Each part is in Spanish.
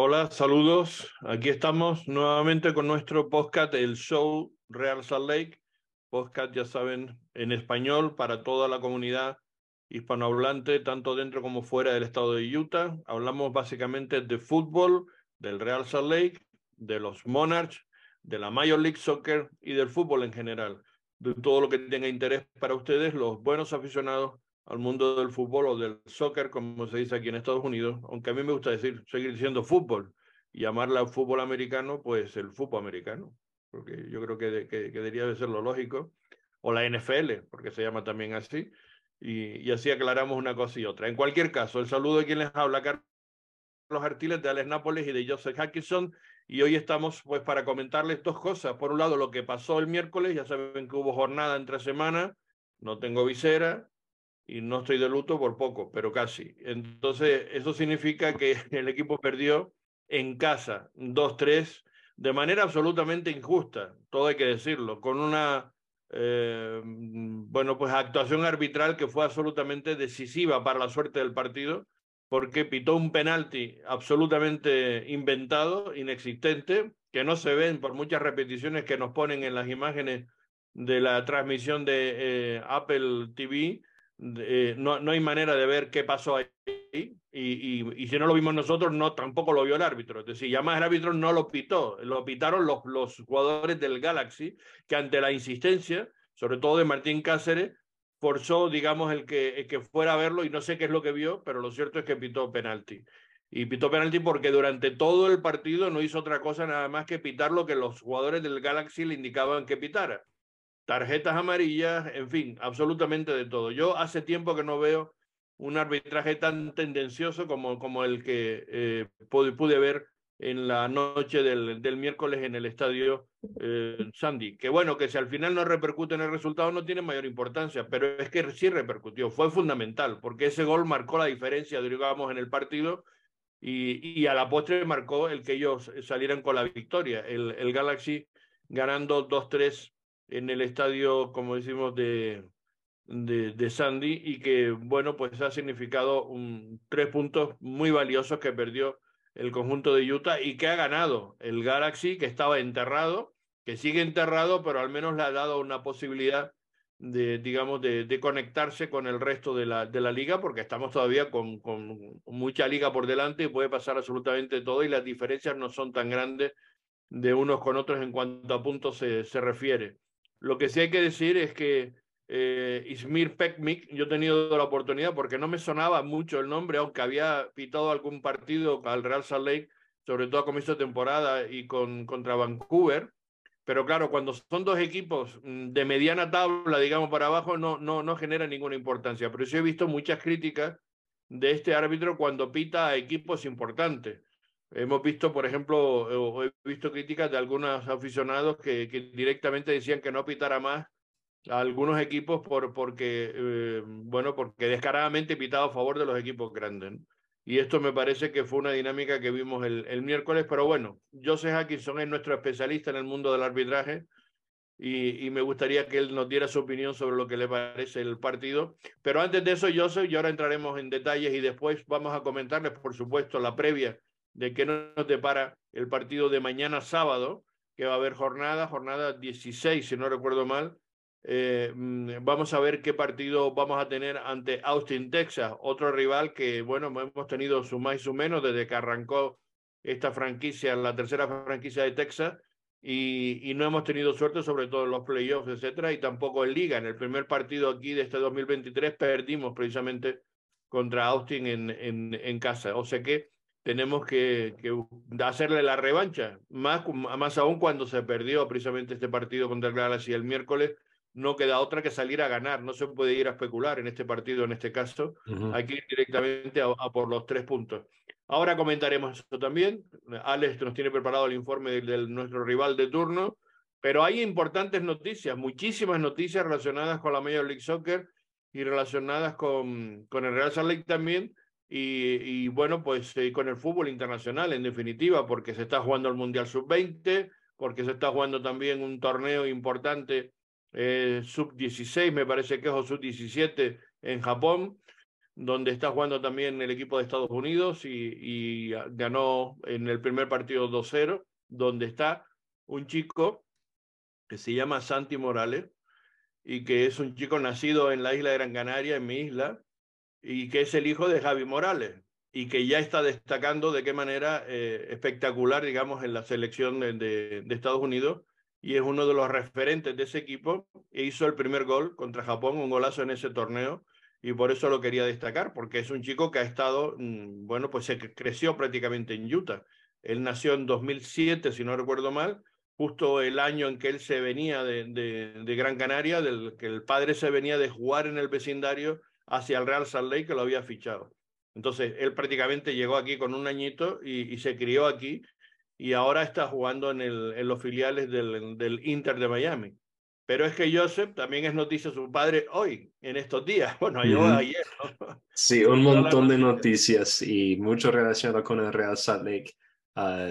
Hola, saludos. Aquí estamos nuevamente con nuestro podcast, el show Real Salt Lake. Podcast, ya saben, en español para toda la comunidad hispanohablante, tanto dentro como fuera del estado de Utah. Hablamos básicamente de fútbol, del Real Salt Lake, de los Monarchs, de la Major League Soccer y del fútbol en general. De todo lo que tenga interés para ustedes, los buenos aficionados al mundo del fútbol o del soccer, como se dice aquí en Estados Unidos, aunque a mí me gusta decir, seguir diciendo fútbol y llamarla fútbol americano, pues el fútbol americano, porque yo creo que, que, debería de ser lo lógico, o la NFL, porque se llama también así, y, y, así aclaramos una cosa y otra. En cualquier caso, el saludo de quien les habla, Carlos Artiles de Alex Nápoles y de Joseph Hackinson, y hoy estamos pues para comentarles dos cosas. Por un lado, lo que pasó el miércoles, ya saben que hubo jornada entre semana, no tengo visera, y no estoy de luto por poco, pero casi. Entonces, eso significa que el equipo perdió en casa 2-3 de manera absolutamente injusta, todo hay que decirlo, con una eh, bueno, pues actuación arbitral que fue absolutamente decisiva para la suerte del partido, porque pitó un penalti absolutamente inventado, inexistente, que no se ven por muchas repeticiones que nos ponen en las imágenes de la transmisión de eh, Apple TV, eh, no, no, hay manera de ver qué pasó ahí y, y, y, si no lo vimos nosotros, no tampoco lo vio el árbitro. Es decir, ya más el árbitro no lo pitó, lo pitaron los, los jugadores del Galaxy, que ante la insistencia, sobre todo de Martín Cáceres, forzó, digamos, el que, el que fuera a verlo y no sé qué es lo que vio, pero lo cierto es que pitó penalti. Y pitó penalti porque durante todo el partido no hizo otra cosa nada más que pitar lo que los jugadores del Galaxy le indicaban que pitara tarjetas amarillas, en fin, absolutamente de todo. Yo hace tiempo que no veo un arbitraje tan tendencioso como, como el que eh, pude, ver en la noche del, del miércoles en el estadio eh, Sandy. Que bueno, que si al final no repercute en el resultado no tiene mayor importancia, pero es que sí repercutió, fue fundamental, porque ese gol marcó la diferencia, digamos, en el partido y, y a la postre marcó el que ellos salieran con la victoria. El, el Galaxy ganando 2-3 en el estadio, como decimos, de, de, Sandy y que, bueno, pues ha significado tres puntos muy valiosos que perdió el conjunto de Utah y que ha ganado el Galaxy, que estaba enterrado, que sigue enterrado, pero al menos le ha dado una posibilidad de, digamos, de, de conectarse con el resto de la, de la liga, porque estamos todavía con, con mucha liga por delante y puede pasar absolutamente todo y las diferencias no son tan grandes de unos con otros en cuanto a puntos se, se refiere. Lo que sí hay que decir es que eh, Ismir Pekmik, yo he tenido la oportunidad, porque no me sonaba mucho el nombre, aunque había pitado algún partido al Real Salt Lake, sobre todo a comienzo de temporada y con, contra Vancouver, pero claro, cuando son dos equipos mm, de mediana tabla, digamos, para abajo, no, no, no genera ninguna importancia. Pero sí he visto muchas críticas de este árbitro cuando pita a equipos importantes. Hemos visto, por ejemplo, he visto críticas de algunos aficionados que, que directamente decían que no pitara más a algunos equipos por, porque, eh, bueno, porque descaradamente pitaba a favor de los equipos grandes. ¿no? Y esto me parece que fue una dinámica que vimos el, el miércoles, pero bueno, Joseph Atkinson es nuestro especialista en el mundo del arbitraje y, y, me gustaría que él nos diera su opinión sobre lo que le parece el partido. Pero antes de eso, Joseph, y ahora entraremos en detalles y después vamos a comentarles, por supuesto, la previa de qué nos depara el partido de mañana sábado, que va a haber jornada, jornada 16, si no recuerdo mal. Eh, mm, vamos a ver qué partido vamos a tener ante Austin, Texas, otro rival que, bueno, hemos tenido su más y su menos desde que arrancó esta franquicia, la tercera franquicia de Texas, y, y no hemos tenido suerte, sobre todo en los playoffs, etcétera, y tampoco en Liga. En el primer partido aquí de este 2023 perdimos precisamente contra Austin en, en, en casa. O sea que tenemos que, que, hacerle la revancha, más, más aún cuando se perdió precisamente este partido contra el Galaxy el miércoles, no queda otra que salir a ganar, no se puede ir a especular en este partido, en este caso, uh -huh. hay que ir directamente a, a, por los tres puntos. Ahora comentaremos eso también, Alex nos tiene preparado el informe de, de nuestro rival de turno, pero hay importantes noticias, muchísimas noticias relacionadas con la Major League Soccer y relacionadas con, con el Real Salt Lake también, y, y, bueno, pues eh, con el fútbol internacional en definitiva, porque se está jugando el Mundial Sub-20, porque se está jugando también un torneo importante eh, Sub-16, me parece que es o Sub-17 en Japón. donde está jugando también el equipo de Estados Unidos y, ganó en el primer partido 2-0, donde está un chico que se llama Santi Morales y que es un chico nacido en la isla de Gran Canaria, en mi isla, y que es el hijo de Javi Morales y que ya está destacando de qué manera eh, espectacular, digamos, en la selección de, de, Estados Unidos y es uno de los referentes de ese equipo e hizo el primer gol contra Japón, un golazo en ese torneo y por eso lo quería destacar, porque es un chico que ha estado, mm, bueno, pues se creció prácticamente en Utah. Él nació en 2007, si no recuerdo mal, justo el año en que él se venía de, de, de Gran Canaria, del que el padre se venía de jugar en el vecindario hacia el Real Salt Lake, que lo había fichado. Entonces, él prácticamente llegó aquí con un añito y, y se crió aquí y ahora está jugando en, el, en los filiales del, del Inter de Miami. Pero es que Joseph también es noticia su padre hoy, en estos días. Bueno, yo ayer. Sí, un montón de noticias y mucho relacionado con el Real Salt Lake, ah,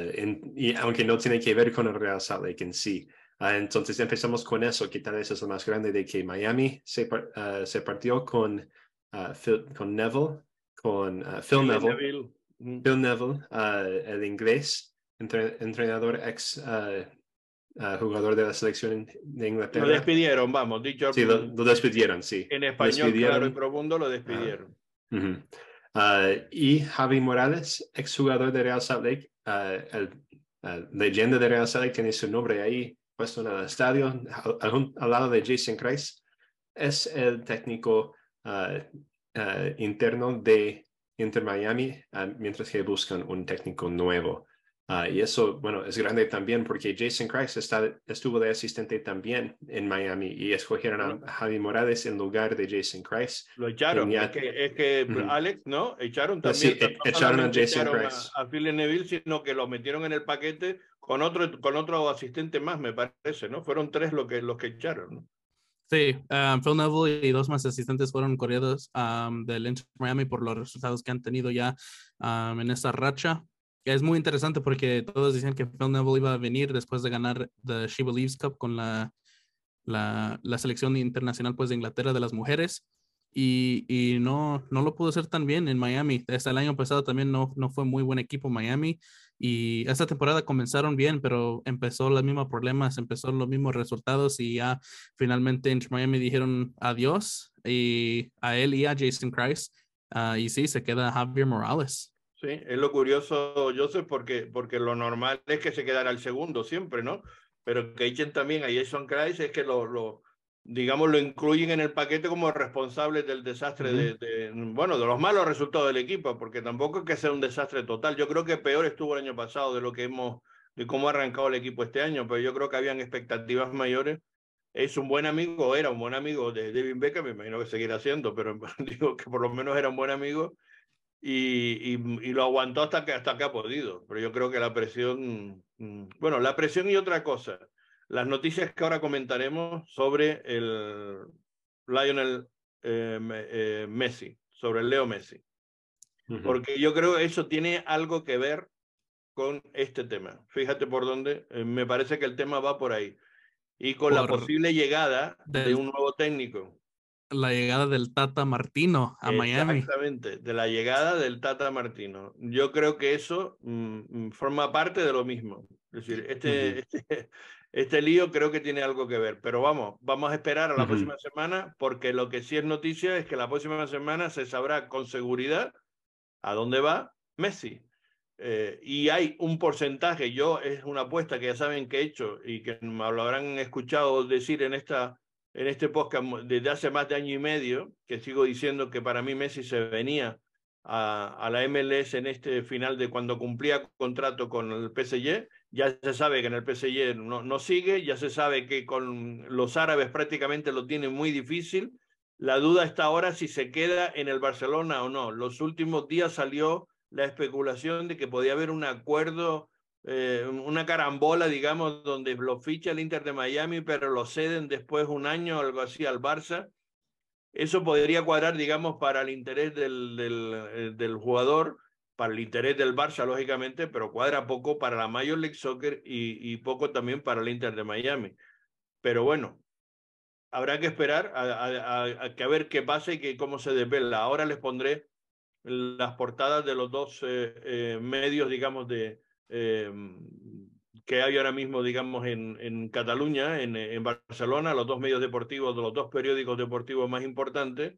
y aunque no tiene que ver con el Real Salt Lake en sí. Uh, entonces empezamos con eso, que tal vez es lo más grande de que Miami se, uh, se partió con, Phil, con Neville, con Phil, Neville, Neville. Phil Neville, el inglés, entre, entrenador ex jugador de la selección de Inglaterra. Lo despidieron, vamos, dicho. Sí, lo, despidieron, sí. En español, claro y profundo, lo despidieron. Ah, y Javi Morales, exjugador de Real Salt Lake, uh, el, leyenda de Real Salt Lake, tiene su nombre ahí puesto en el estadio, al, al lado de Jason Kreis, es el técnico interno de Inter Miami, mientras que buscan un técnico nuevo. Uh, y eso, bueno, es grande también porque Jason Christ está, estuvo de asistente también en Miami y escogieron a Javi Morales en lugar de Jason Christ. Lo echaron, es que, es que Alex, ¿no? Echaron pues también. Sí, echaron a Jason Christ. A, a Phil Neville, sino que lo metieron en el paquete con otro, con otro asistente más, me parece, ¿no? Fueron tres los que, los que echaron, ¿no? Sí, um, Phil Neville y dos más asistentes fueron corridos um, del Inter Miami por los resultados que han tenido ya um, en esta racha. Es muy interesante porque todos dicen que Phil Neville iba a venir después de ganar the She Believes Cup con la, la, la selección internacional pues, de Inglaterra de las mujeres. Y, y, no, no lo pudo hacer tan bien en Miami. Hasta el año pasado también no, no fue muy buen equipo Miami y esta temporada comenzaron bien, pero empezó los mismos problemas, empezó los mismos resultados y ya finalmente en Miami dijeron adiós y a él y a Jason Christ. Ah, y sí, se queda Javier Morales. Sí, es lo curioso, Joseph, porque, porque lo normal es que se quedara el segundo siempre, ¿no? Pero que echen también a Jason Christ es que lo, lo, digamos, lo incluyen en el paquete como responsables del desastre de, bueno, de los malos resultados del equipo, porque tampoco es que sea un desastre total. Yo creo que peor estuvo el año pasado de lo que hemos, de cómo ha arrancado el equipo este año, pero yo creo que habían expectativas mayores. Es un buen amigo, era un buen amigo de David Beckham, me imagino que seguirá siendo, pero digo que por lo menos era un buen amigo y, y, lo aguantó hasta que, hasta que ha podido. Pero yo creo que la presión, mm, bueno, la presión y otra cosa, las noticias que ahora comentaremos sobre el Lionel eh, eh, Messi, sobre el Leo Messi. Porque yo creo que eso tiene algo que ver con este tema. Fíjate por dónde, eh, me parece que el tema va por ahí. Y con la posible llegada de un nuevo técnico la llegada del Tata Martino a Miami. Exactamente, de la llegada del Tata Martino. Yo creo que eso mm, mm, forma parte de lo mismo. Es decir, este, este, este, lío creo que tiene algo que ver. Pero vamos, vamos a esperar a la próxima semana, porque lo que sí es noticia es que la próxima semana se sabrá con seguridad a dónde va Messi. Eh, y hay un porcentaje, yo es una apuesta que ya saben que he hecho y que me lo habrán escuchado decir en esta en este podcast desde hace más de año y medio, que sigo diciendo que para mí Messi se venía a, a, la MLS en este final de cuando cumplía contrato con el PSG. Ya se sabe que en el PSG no, no sigue, ya se sabe que con los árabes prácticamente lo tiene muy difícil. La duda está ahora si se queda en el Barcelona o no. Los últimos días salió la especulación de que podía haber un acuerdo eh, una carambola, digamos, donde lo ficha el Inter de Miami, pero lo ceden después un año o algo así al Barça. Eso podría cuadrar, digamos, para el interés del, del, eh, del, jugador, para el interés del Barça, lógicamente, pero cuadra poco para la Major League Soccer y, y poco también para el Inter de Miami. Pero bueno, habrá que esperar a, que a ver qué pasa y que, cómo se desvela. Ahora les pondré las portadas de los dos eh, eh, medios, digamos, de, eh, que hay ahora mismo, digamos, en, en Cataluña, en, en, Barcelona, los dos medios deportivos, de los dos periódicos deportivos más importantes,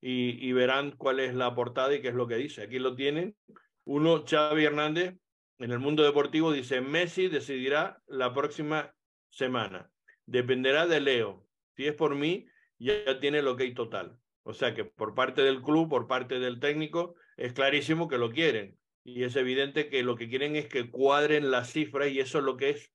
y, verán cuál es la portada y qué es lo que dice. Aquí lo tienen. Uno, Xavi Hernández, en el mundo deportivo, dice, Messi decidirá la próxima semana. Dependerá de Leo. Si es por mí, ya tiene lo que hay total. O sea que por parte del club, por parte del técnico, es clarísimo que lo quieren. Y es evidente que lo que quieren es que cuadren las cifras y eso es lo que es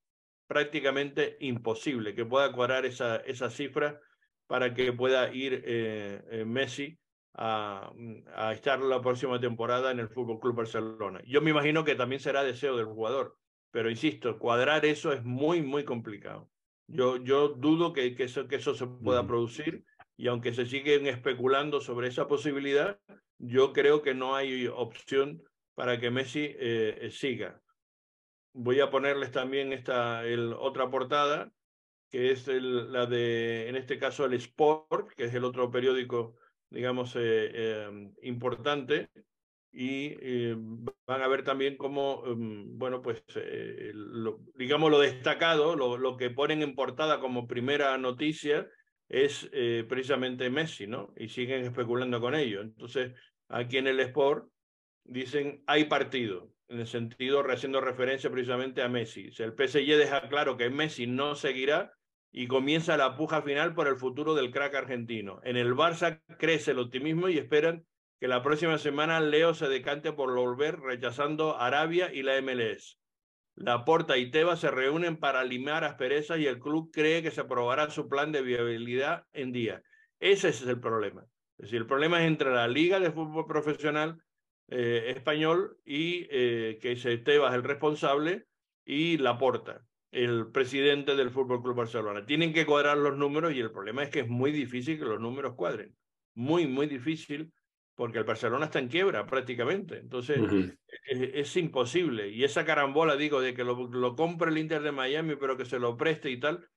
prácticamente imposible, que pueda cuadrar esa, esa cifra para que pueda ir eh, eh, Messi a, a, estar la próxima temporada en el Fútbol Club Barcelona. Yo me imagino que también será deseo del jugador, pero insisto, cuadrar eso es muy, muy complicado. Yo, yo dudo que, que, eso, que eso se pueda producir y aunque se siguen especulando sobre esa posibilidad, yo creo que no hay opción para que Messi eh, siga. Voy a ponerles también esta el, otra portada, que es el, la de, en este caso, el Sport, que es el otro periódico, digamos, eh, eh, importante, y eh, van a ver también cómo, um, bueno, pues, eh, lo, digamos, lo destacado, lo, lo, que ponen en portada como primera noticia, es eh, precisamente Messi, ¿no? Y siguen especulando con ello. Entonces, aquí en el Sport dicen, hay partido, en el sentido, haciendo referencia precisamente a Messi. Sea, el PSG deja claro que Messi no seguirá y comienza la puja final por el futuro del crack argentino. En el Barça crece el optimismo y esperan que la próxima semana Leo se decante por volver rechazando Arabia y la MLS. Laporta y Tebas se reúnen para limar asperezas y el club cree que se aprobará su plan de viabilidad en día. Ese es el problema. Es decir, el problema es entre la Liga de Fútbol Profesional eh, Español y eh, que es Tebas el responsable y Laporta, el presidente del Fútbol Club Barcelona. Tienen que cuadrar los números y el problema es que es muy difícil que los números cuadren. Muy, muy difícil porque el Barcelona está en quiebra prácticamente. Entonces, uh -huh. es, es, imposible. Y esa carambola, digo, de que lo, lo, compre el Inter de Miami, pero que se lo preste y tal,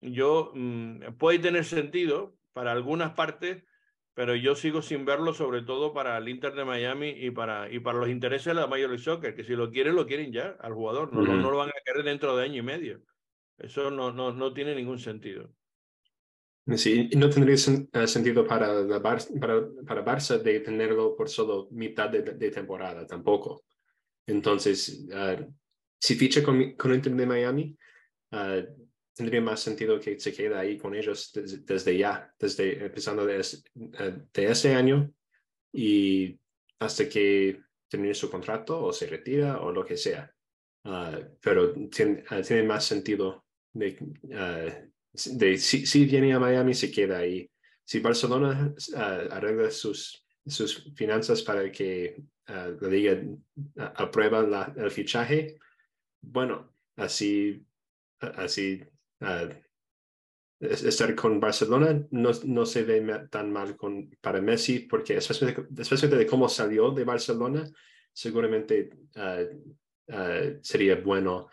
yo mmm, puede tener sentido para algunas partes, pero yo sigo sin verlo, sobre todo para el Inter de Miami y para, y para los intereses de la Major League Soccer, que si lo quieren, lo quieren ya al jugador, no, uh -huh. no, no lo van a querer dentro de año y medio. Eso no, no, no tiene ningún sentido. Sí, no tendría sen uh, sentido para, la Bar para, para Barça de tenerlo por solo mitad de, de temporada, tampoco. Entonces, uh, si ficha con, con Inter de Miami, uh, tendría más sentido que se quede ahí con ellos desde, desde ya, desde empezando de, de ese año y hasta que termine su contrato o se retira o lo que sea. pero tiene, tiene, más sentido de de si, si, viene a Miami, se queda ahí. Si Barcelona uh, arregla sus, sus finanzas para que uh, la liga uh, aprueba la, el fichaje, bueno, así, así estar con Barcelona no, no se ve tan mal con, para Messi, porque especialmente, especialmente de cómo salió de Barcelona, seguramente sería bueno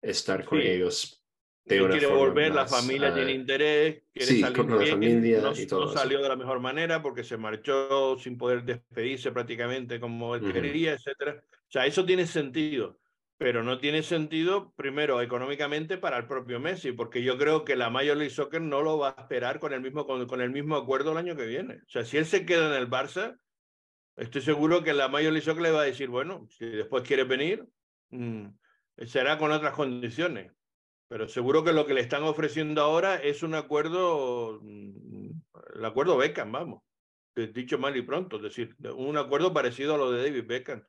estar con sí. ellos de quiere volver, más, la familia uh, tiene interés, quiere sí, salir bien, familia no, y todo no salió de la mejor manera porque se marchó sin poder despedirse prácticamente como él uh -huh. quería, etcétera. O sea, eso tiene sentido, pero no tiene sentido, primero, económicamente para el propio Messi, porque yo creo que la Major League Soccer no lo va a esperar con el mismo, con, el mismo acuerdo el año que viene. O sea, si él se queda en el Barça, estoy seguro que la Major League Soccer le va a decir, bueno, si después quiere venir, mmm, será con otras condiciones. Pero seguro que lo que le están ofreciendo ahora es un acuerdo, mm, el acuerdo Beckham, vamos, dicho mal y pronto, es decir, un acuerdo parecido a lo de David Beckham,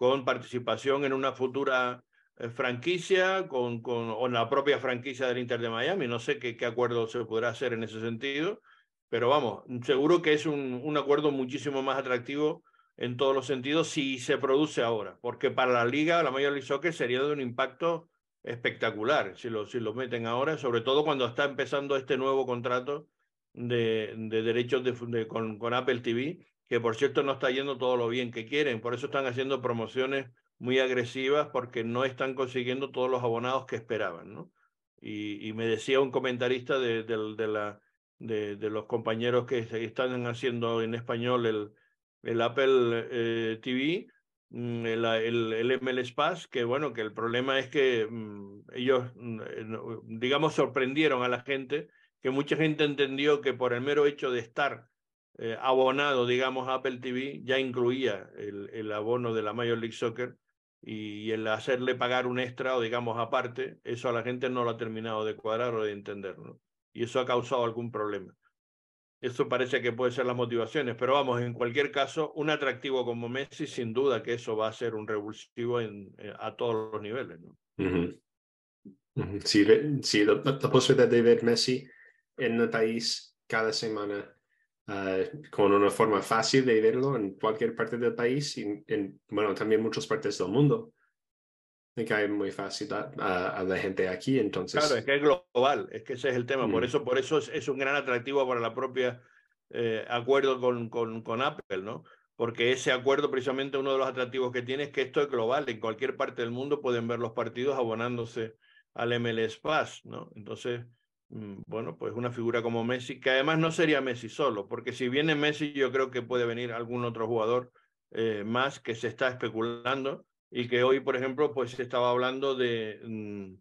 con participación en una futura eh, franquicia, con, con la propia franquicia del Inter de Miami. No sé qué, qué acuerdo se podrá hacer en ese sentido, pero vamos, seguro que es un, un acuerdo muchísimo más atractivo en todos los sentidos si se produce ahora, porque para la liga, la Major League Soccer sería de un impacto espectacular si lo, si lo meten ahora, sobre todo cuando está empezando este nuevo contrato de, de derechos de, de, con, con Apple TV, que por cierto no está yendo todo lo bien que quieren, por eso están haciendo promociones muy agresivas porque no están consiguiendo todos los abonados que esperaban, ¿no? Y, y me decía un comentarista de, de, de, la, de, de los compañeros que están haciendo en español el, el Apple eh, TV, mm, el, el, el, MLS que bueno, que el problema es que mm, ellos, mm, eh, digamos, sorprendieron a la gente, que mucha gente entendió que por el mero hecho de estar eh, abonado, digamos, a Apple TV, ya incluía el, el abono de la Major League Soccer y el hacerle pagar un extra o digamos aparte, eso a la gente no lo ha terminado de cuadrar o de entender, ¿no? Y eso ha causado algún problema. Eso parece que puede ser las motivaciones, pero vamos, en cualquier caso, un atractivo como Messi, sin duda que eso va a ser un revulsivo en, eh, a todos los niveles, ¿no? Sí, sí la, posibilidad de ver Messi en el país cada semana uh, con una forma fácil de verlo en cualquier parte del país y en, bueno, también muchas partes del mundo. Me cae muy fácil a, a, la gente aquí, entonces. Claro, es que es global, es que ese es el tema. Por eso, por eso es, es, un gran atractivo para la propia eh, acuerdo con, con, con Apple, ¿no? Porque ese acuerdo, precisamente, uno de los atractivos que tiene es que esto es global. En cualquier parte del mundo pueden ver los partidos abonándose al MLS Pass, ¿no? Entonces, Mm, bueno, pues una figura como Messi, que además no sería Messi solo, porque si viene Messi yo creo que puede venir algún otro jugador eh, más que se está especulando y que hoy, por ejemplo, pues se estaba hablando de, mm,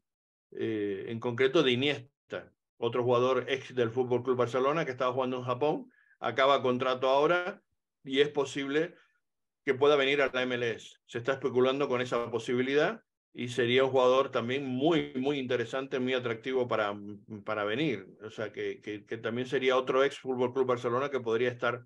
eh, en concreto, de Iniesta, otro jugador ex del Fútbol Club Barcelona que estaba jugando en Japón, acaba contrato ahora y es posible que pueda venir a la MLS. Se está especulando con esa posibilidad y sería un jugador también muy, muy interesante, muy atractivo para, mm, para venir. O sea, que, que, también sería otro ex Fútbol Club Barcelona que podría estar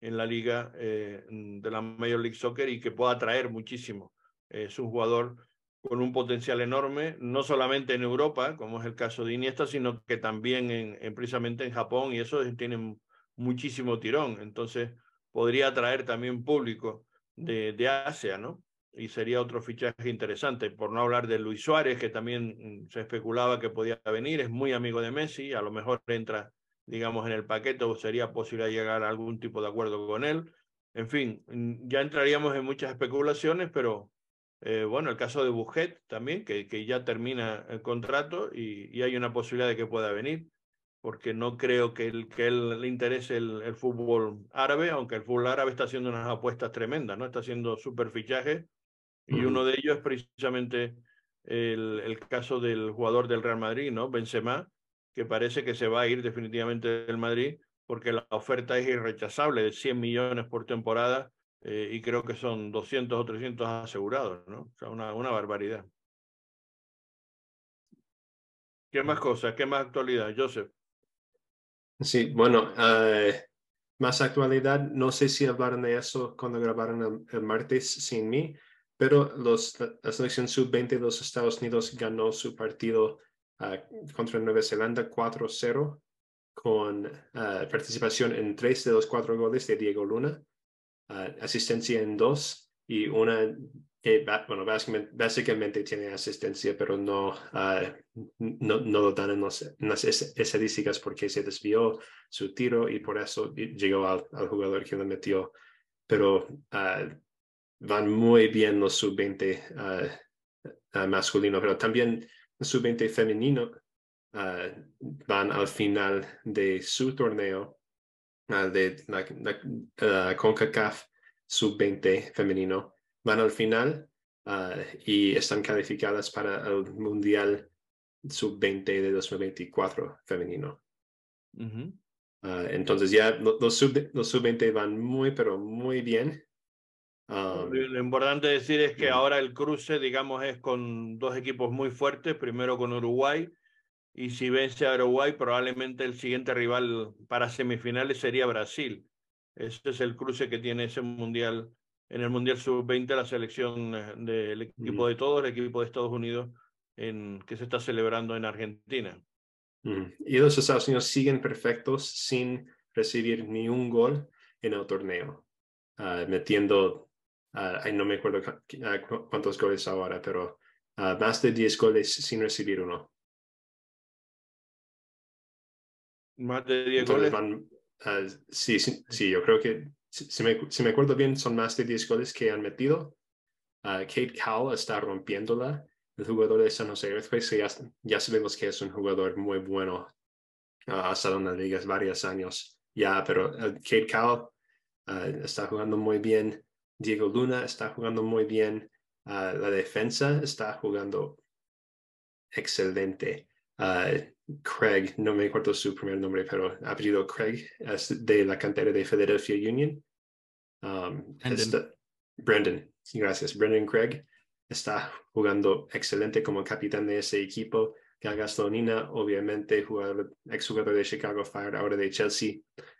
en la liga eh, de la Major League Soccer y que pueda atraer muchísimo. Es un jugador con un potencial enorme, no solamente en Europa, como es el caso de Iniesta, sino que también en, en precisamente en Japón y eso tiene muchísimo tirón. Entonces, podría atraer también público de, de Asia, ¿no? Y sería otro fichaje interesante, por no hablar de Luis Suárez, que también mm, se especulaba que podía venir, es muy amigo de Messi, a lo mejor entra, digamos, en el paquete o sería posible llegar a algún tipo de acuerdo con él. En fin, mm, ya entraríamos en muchas especulaciones, pero eh, bueno, el caso de Bujet también, que, que ya termina el contrato y, y, hay una posibilidad de que pueda venir, porque no creo que, el, que él le interese el, el, fútbol árabe, aunque el fútbol árabe está haciendo unas apuestas tremendas, ¿no? Está haciendo super fichajes y uno de ellos es precisamente el, el, caso del jugador del Real Madrid, ¿no? Benzema, que parece que se va a ir definitivamente del Madrid porque la oferta es irrechazable de 100 millones por temporada eh, y creo que son 200 o 300 asegurados, ¿no? O sea, una, una barbaridad. ¿Qué más cosas? ¿Qué más actualidad, Joseph? Sí, bueno, uh, más actualidad. No sé si hablaron de eso cuando grabaron el, el martes sin mí, pero los, la selección sub-20 de los Estados Unidos ganó su partido uh, contra Nueva Zelanda 4-0 con uh, participación en tres de los cuatro goles de Diego Luna, uh, asistencia en dos y una que, bueno, básicamente, básicamente tiene asistencia, pero no, no, no, lo dan en, los, en, las estadísticas porque se desvió su tiro y por eso llegó al, al jugador que lo metió. Pero van muy bien los sub-20 uh, uh, masculino, pero también los sub-20 femenino uh, van al final de su torneo de la, la CONCACAF sub-20 femenino. Van al final y están calificadas para el Mundial sub-20 de 2024 femenino. Uh -huh. entonces ya los sub-20 los sub van muy, pero muy bien Um, lo importante decir es que ahora el cruce, digamos, es con dos equipos muy fuertes, primero con Uruguay, y si vence a Uruguay, probablemente el siguiente rival para semifinales sería Brasil. Ese es el cruce que tiene ese mundial, en el Mundial Sub-20, la selección eh, del equipo de todos, el equipo de Estados Unidos, en, que se está celebrando en Argentina. Y los Estados Unidos siguen perfectos sin recibir ni un gol en el torneo, uh, metiendo Uh, no me acuerdo uh, cuántos goles ahora, pero uh, más de 10 goles sin recibir uno. Más de 10 goles. Van, sí, sí, sí, yo creo que, si me, si me acuerdo bien, son más de 10 goles que han metido. Kate Cowell está rompiéndola. El jugador de San Jose Earthquakes, ya, ya sabemos que es un jugador muy bueno ha estado en las ligas varios años ya, pero Kate Cowell está jugando muy bien. Diego Luna está jugando muy bien. la defensa está jugando excelente. Craig, no me acuerdo su primer nombre, pero apellido Craig, es de la cantera de Philadelphia Union. Um, Brandon. gracias. Brandon Craig está jugando excelente como capitán de ese equipo. Gastonina, obviamente, jugador, exjugador de Chicago Fire, ahora de Chelsea,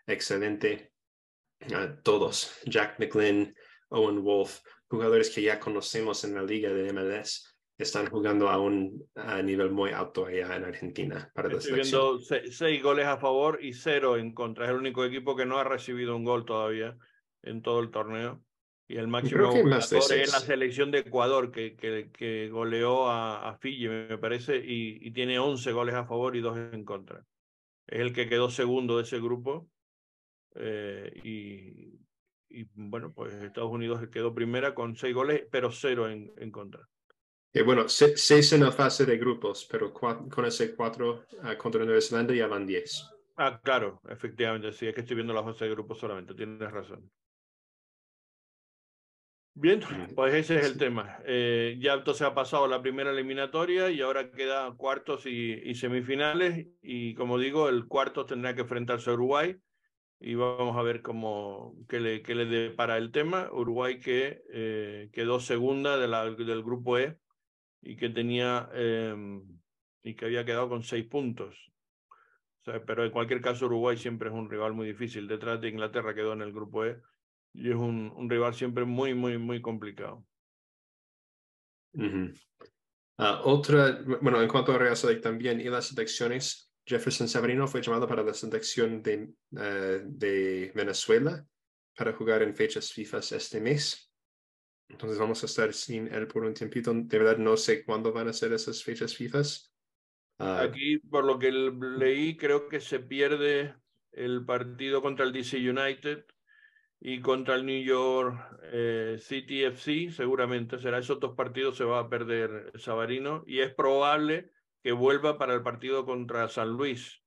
excelente. todos, Jack McLean, Owen Wolf, jugadores que ya conocemos en la liga de MLS, están jugando a un nivel muy alto allá en Argentina. Para Estoy viendo seis, goles a favor y cero en contra. Es el único equipo que no ha recibido un gol todavía en todo el torneo. Y el máximo es la selección de Ecuador, que, que, que goleó a, a, Fiji, me parece, y, y, tiene 11 goles a favor y dos en contra. Es el que quedó segundo de ese grupo. Eh, y, y, bueno, pues Estados Unidos quedó primera con seis goles, pero cero en, en contra. Y bueno, seis en la fase de grupos, pero con ese cuatro uh, contra Nueva Zelanda ya van diez. Ah, claro, efectivamente, sí, es que estoy viendo la fase de grupos solamente, tienes razón. Bien, pues ese es el tema. Eh, ya entonces ha pasado la primera eliminatoria y ahora queda cuartos y, semifinales. Y como digo, el cuarto tendrá que enfrentarse a Uruguay y vamos a ver cómo qué le, qué le depara el tema. Uruguay que eh, quedó segunda de la, del grupo E y que tenía em, y que había quedado con seis puntos. pero en cualquier caso Uruguay siempre es un rival muy difícil. Detrás de Inglaterra quedó en el grupo E y es un, un rival siempre muy, muy, muy complicado. Ah, otra, bueno, en cuanto a Real Salt también y las selecciones, Jefferson Sabarino fue llamado para la selección de, eh, de Venezuela para jugar en fechas FIFA este mes. Entonces vamos a estar sin él por un tiempito. De verdad no sé cuándo van a ser esas fechas FIFA. Ah, Aquí, por lo que leí, creo que se pierde el partido contra el DC United y contra el New York eh, City FC, seguramente será esos dos partidos, se va a perder Sabarino y es probable que vuelva para el partido contra San Luis,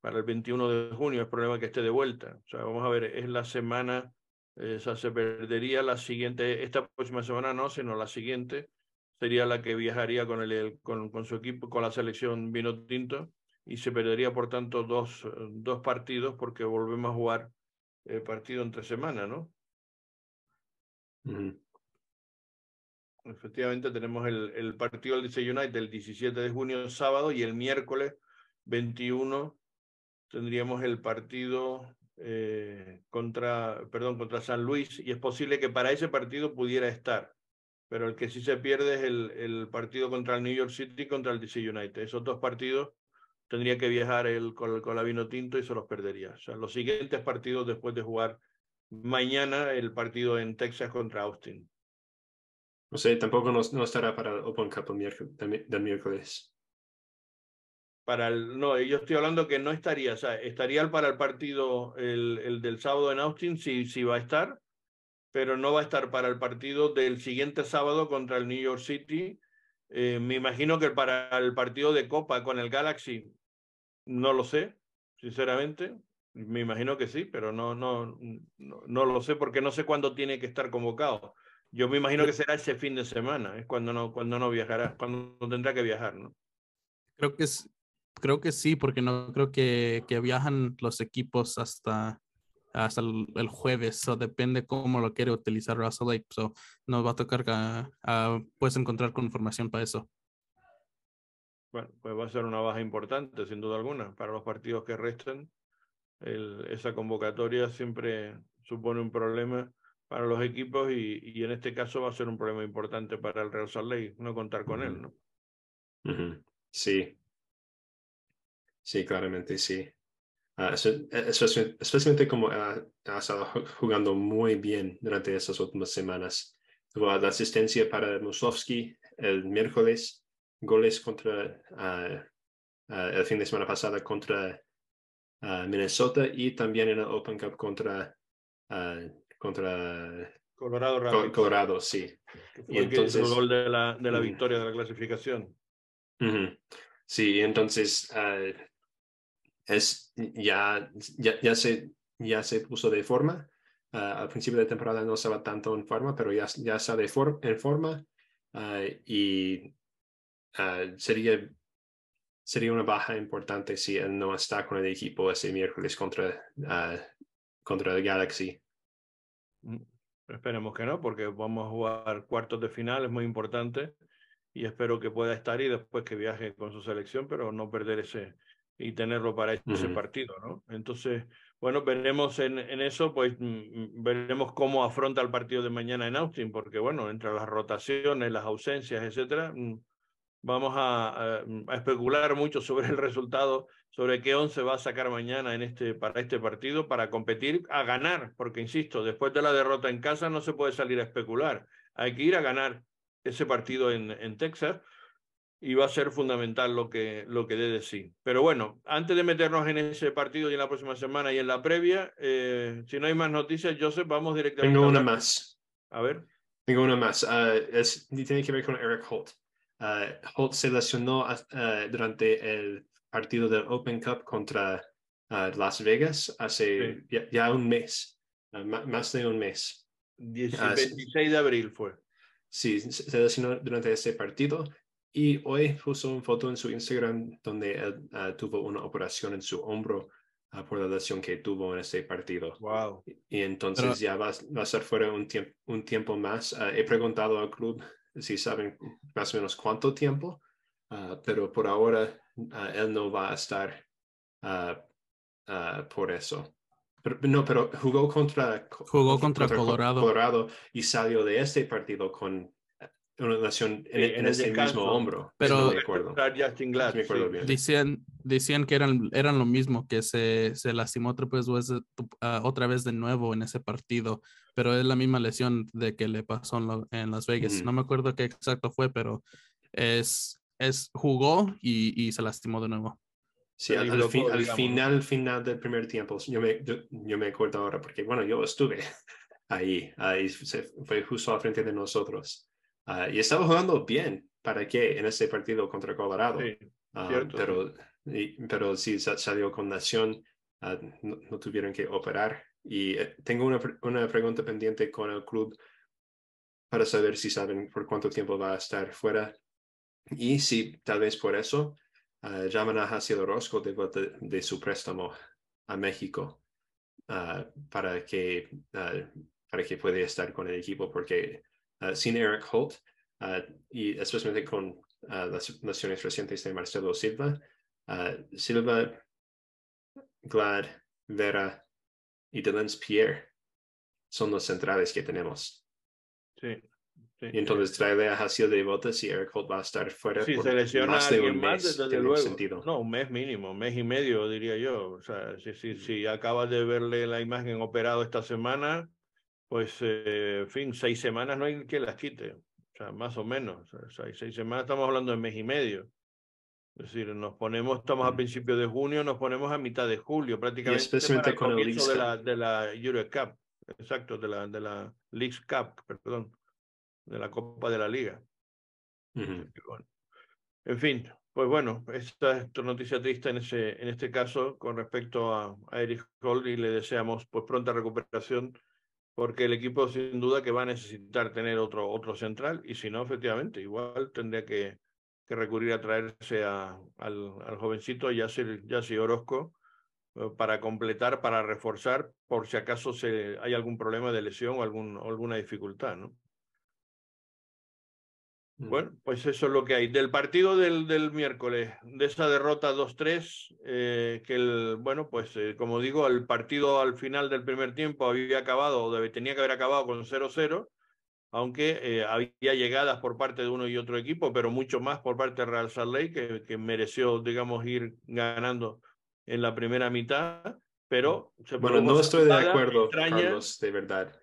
para el 21 de junio, es probable que esté de vuelta. O sea, vamos a ver, es la semana, eh, se perdería la siguiente, esta próxima semana no, sino la siguiente, sería la que viajaría con, el, con, con su equipo, con la selección vino tinto, y se perdería, por tanto, dos, dos partidos porque volvemos a jugar el partido entre semana, ¿no? Efectivamente, tenemos el, el partido del DC United el 17 de junio, sábado, y el miércoles 21 tendríamos el partido eh, contra, perdón, contra San Luis, y es posible que para ese partido pudiera estar, pero el que sí se pierde es el, el partido contra el New York City y contra el DC United. Esos dos partidos tendría que viajar el, con, con la vino tinto y se los perdería. O sea, los siguientes partidos después de jugar mañana el partido en Texas contra Austin. O sea, tampoco no, no estará para el Open Cup del miércoles. Para el, no, yo estoy hablando que no estaría, o sea, estaría para el partido el, el del sábado en Austin, sí, sí va a estar, pero no va a estar para el partido del siguiente sábado contra el New York City. Eh, me imagino que para el partido de Copa con el Galaxy no lo sé, sinceramente. Me imagino que sí, pero no, no, no, no, lo sé porque no sé cuándo tiene que estar convocado. Yo me imagino que será ese fin de semana, es cuando no, cuando no viajará, cuando tendrá que viajar, ¿no? Creo que es, creo que sí, porque no creo que, que viajan los equipos hasta, hasta el, jueves, o depende cómo lo quiere utilizar Russell Lake. So, nos va a tocar que puedes encontrar con información para eso. Bueno, pues va a ser una baja importante, sin duda alguna, para los partidos que restan. El, esa convocatoria siempre supone un problema para los equipos y, y, en este caso va a ser un problema importante para el Real Salt Lake, no contar con él, ¿no? Sí. Sí, claramente sí. Uh, especialmente como ha, estado jugando muy bien durante esas últimas semanas. Tuvo la asistencia para Musovsky el miércoles goles contra uh, uh, el fin de semana pasada contra uh, Minnesota y también en el Open Cup contra contra Colorado Rapids. Colorado, sí. y entonces el gol de la, de la victoria de la clasificación. Uh -huh. Sí, entonces es, ya, ya, ya, se, ya se puso de forma. Ah, al principio de temporada no estaba tanto en forma, pero ya, ya está de en forma ah, y sería, sería una baja importante si él no está con el equipo ese miércoles contra, contra el Galaxy. Mm, esperemos que no, porque vamos a jugar cuartos de final, es muy importante y espero que pueda estar y después que viaje con su selección, pero no perder ese y tenerlo para ese partido, ¿no? Entonces, bueno, veremos en, en eso, pues mm, mm, veremos cómo afronta el partido de mañana en Austin, porque bueno, entre las rotaciones, las ausencias, etcétera, vamos a, a, especular mucho sobre el resultado, sobre qué once va a sacar mañana en este, para este partido, para competir a ganar, porque insisto, después de la derrota en casa no se puede salir a especular, hay que ir a ganar ese partido en, en Texas y va a ser fundamental lo que, lo que dé de sí. Pero bueno, antes de meternos en ese partido y en la próxima semana y en la previa, eh, si no hay más noticias, Joseph, vamos directamente. Tengo una más. A ver. Tengo una más. Uh, es, tiene que ver con Eric Holt. Uh, Holt se lesionó uh, durante el partido del Open Cup contra Las Vegas hace ya, un mes, más de un mes. 26 de abril fue. Sí, se lesionó durante ese partido y hoy puso una foto en su Instagram donde él tuvo una operación en su hombro por la lesión que tuvo en ese partido. Wow. Y, entonces ya va, va, a estar fuera un, tiempo un tiempo más. he preguntado al club si saben más o menos cuánto tiempo, uh, pero por ahora uh, él no va a estar uh, por eso. Pero, no, pero jugó contra, jugó contra, Colorado. Colorado y salió de este partido con una nación en, sí, en, ese mismo hombro. Pero decían, decían que eran, eran lo mismo, que se, se lastimó otra vez, otra vez de nuevo en ese partido, pero es la misma lesión de que le pasó en, en Las Vegas. No me acuerdo qué exacto fue, pero es, es jugó y, y se lastimó de nuevo. Sí, al, al, fin, al, final, final del primer tiempo, yo me, yo, yo, me acuerdo ahora, porque bueno, yo estuve ahí, ahí se, fue justo al frente de nosotros. Uh, y estaba jugando bien, ¿para qué? En ese partido contra Colorado. Sí, uh, pero, y, pero sí salió con Nación, uh, no, no, tuvieron que operar. Y eh, tengo una, una pregunta pendiente con el club para saber si saben por cuánto tiempo va a estar fuera. Y si tal vez por eso uh, llaman a Haciel Orozco de, de, de, su préstamo a México para, que, para que pueda estar con el equipo, porque sin Eric Holt uh, y especialmente con uh, las naciones recientes de Marcelo Silva. Silva, Glad, Vera y Delens Pierre son los centrales que tenemos. Sí. Sí, y entonces la idea ha sido de botas y Eric Holt va a estar fuera sí, por selecciona más de un mes. Más, desde luego. Sentido. No, un mes mínimo, un mes y medio diría yo. O sea, si, si, si acabas de verle la imagen operado esta semana, pues, eh, en fin, seis semanas no hay que las quite, o sea, más o menos. O sea, seis semanas estamos hablando de mes y medio. Es decir, nos ponemos, estamos a mm. principios de junio, nos ponemos a mitad de julio, prácticamente. Y especialmente con el de la, de la Euro Cup, exacto, de la, de la League Cup, perdón, de la Copa de la Liga. Uh -huh. bueno. En fin, pues bueno, esta es noticia triste en, ese, en este caso con respecto a, a Eric Hall y le deseamos pues pronta recuperación porque el equipo sin duda que va a necesitar tener otro, otro central y si no, efectivamente, igual tendría que, que recurrir a traerse al, al, jovencito Yassi Orozco eh, para completar, para reforzar, por si acaso se, hay algún problema de lesión o, algún, alguna dificultad, ¿no? Mm. Bueno, pues eso es lo que hay. Del partido del, del miércoles, de esa derrota 2-3, eh, que el, bueno, pues eh, como digo, el partido al final del primer tiempo había acabado, o debe, tenía que haber acabado con 0-0, aunque eh, había llegadas por parte de uno y otro equipo, pero mucho más por parte de Real Salt Lake, que, que mereció, digamos, ir ganando en la primera mitad, pero... Se bueno, no estoy de acuerdo, extraña. Carlos, de verdad.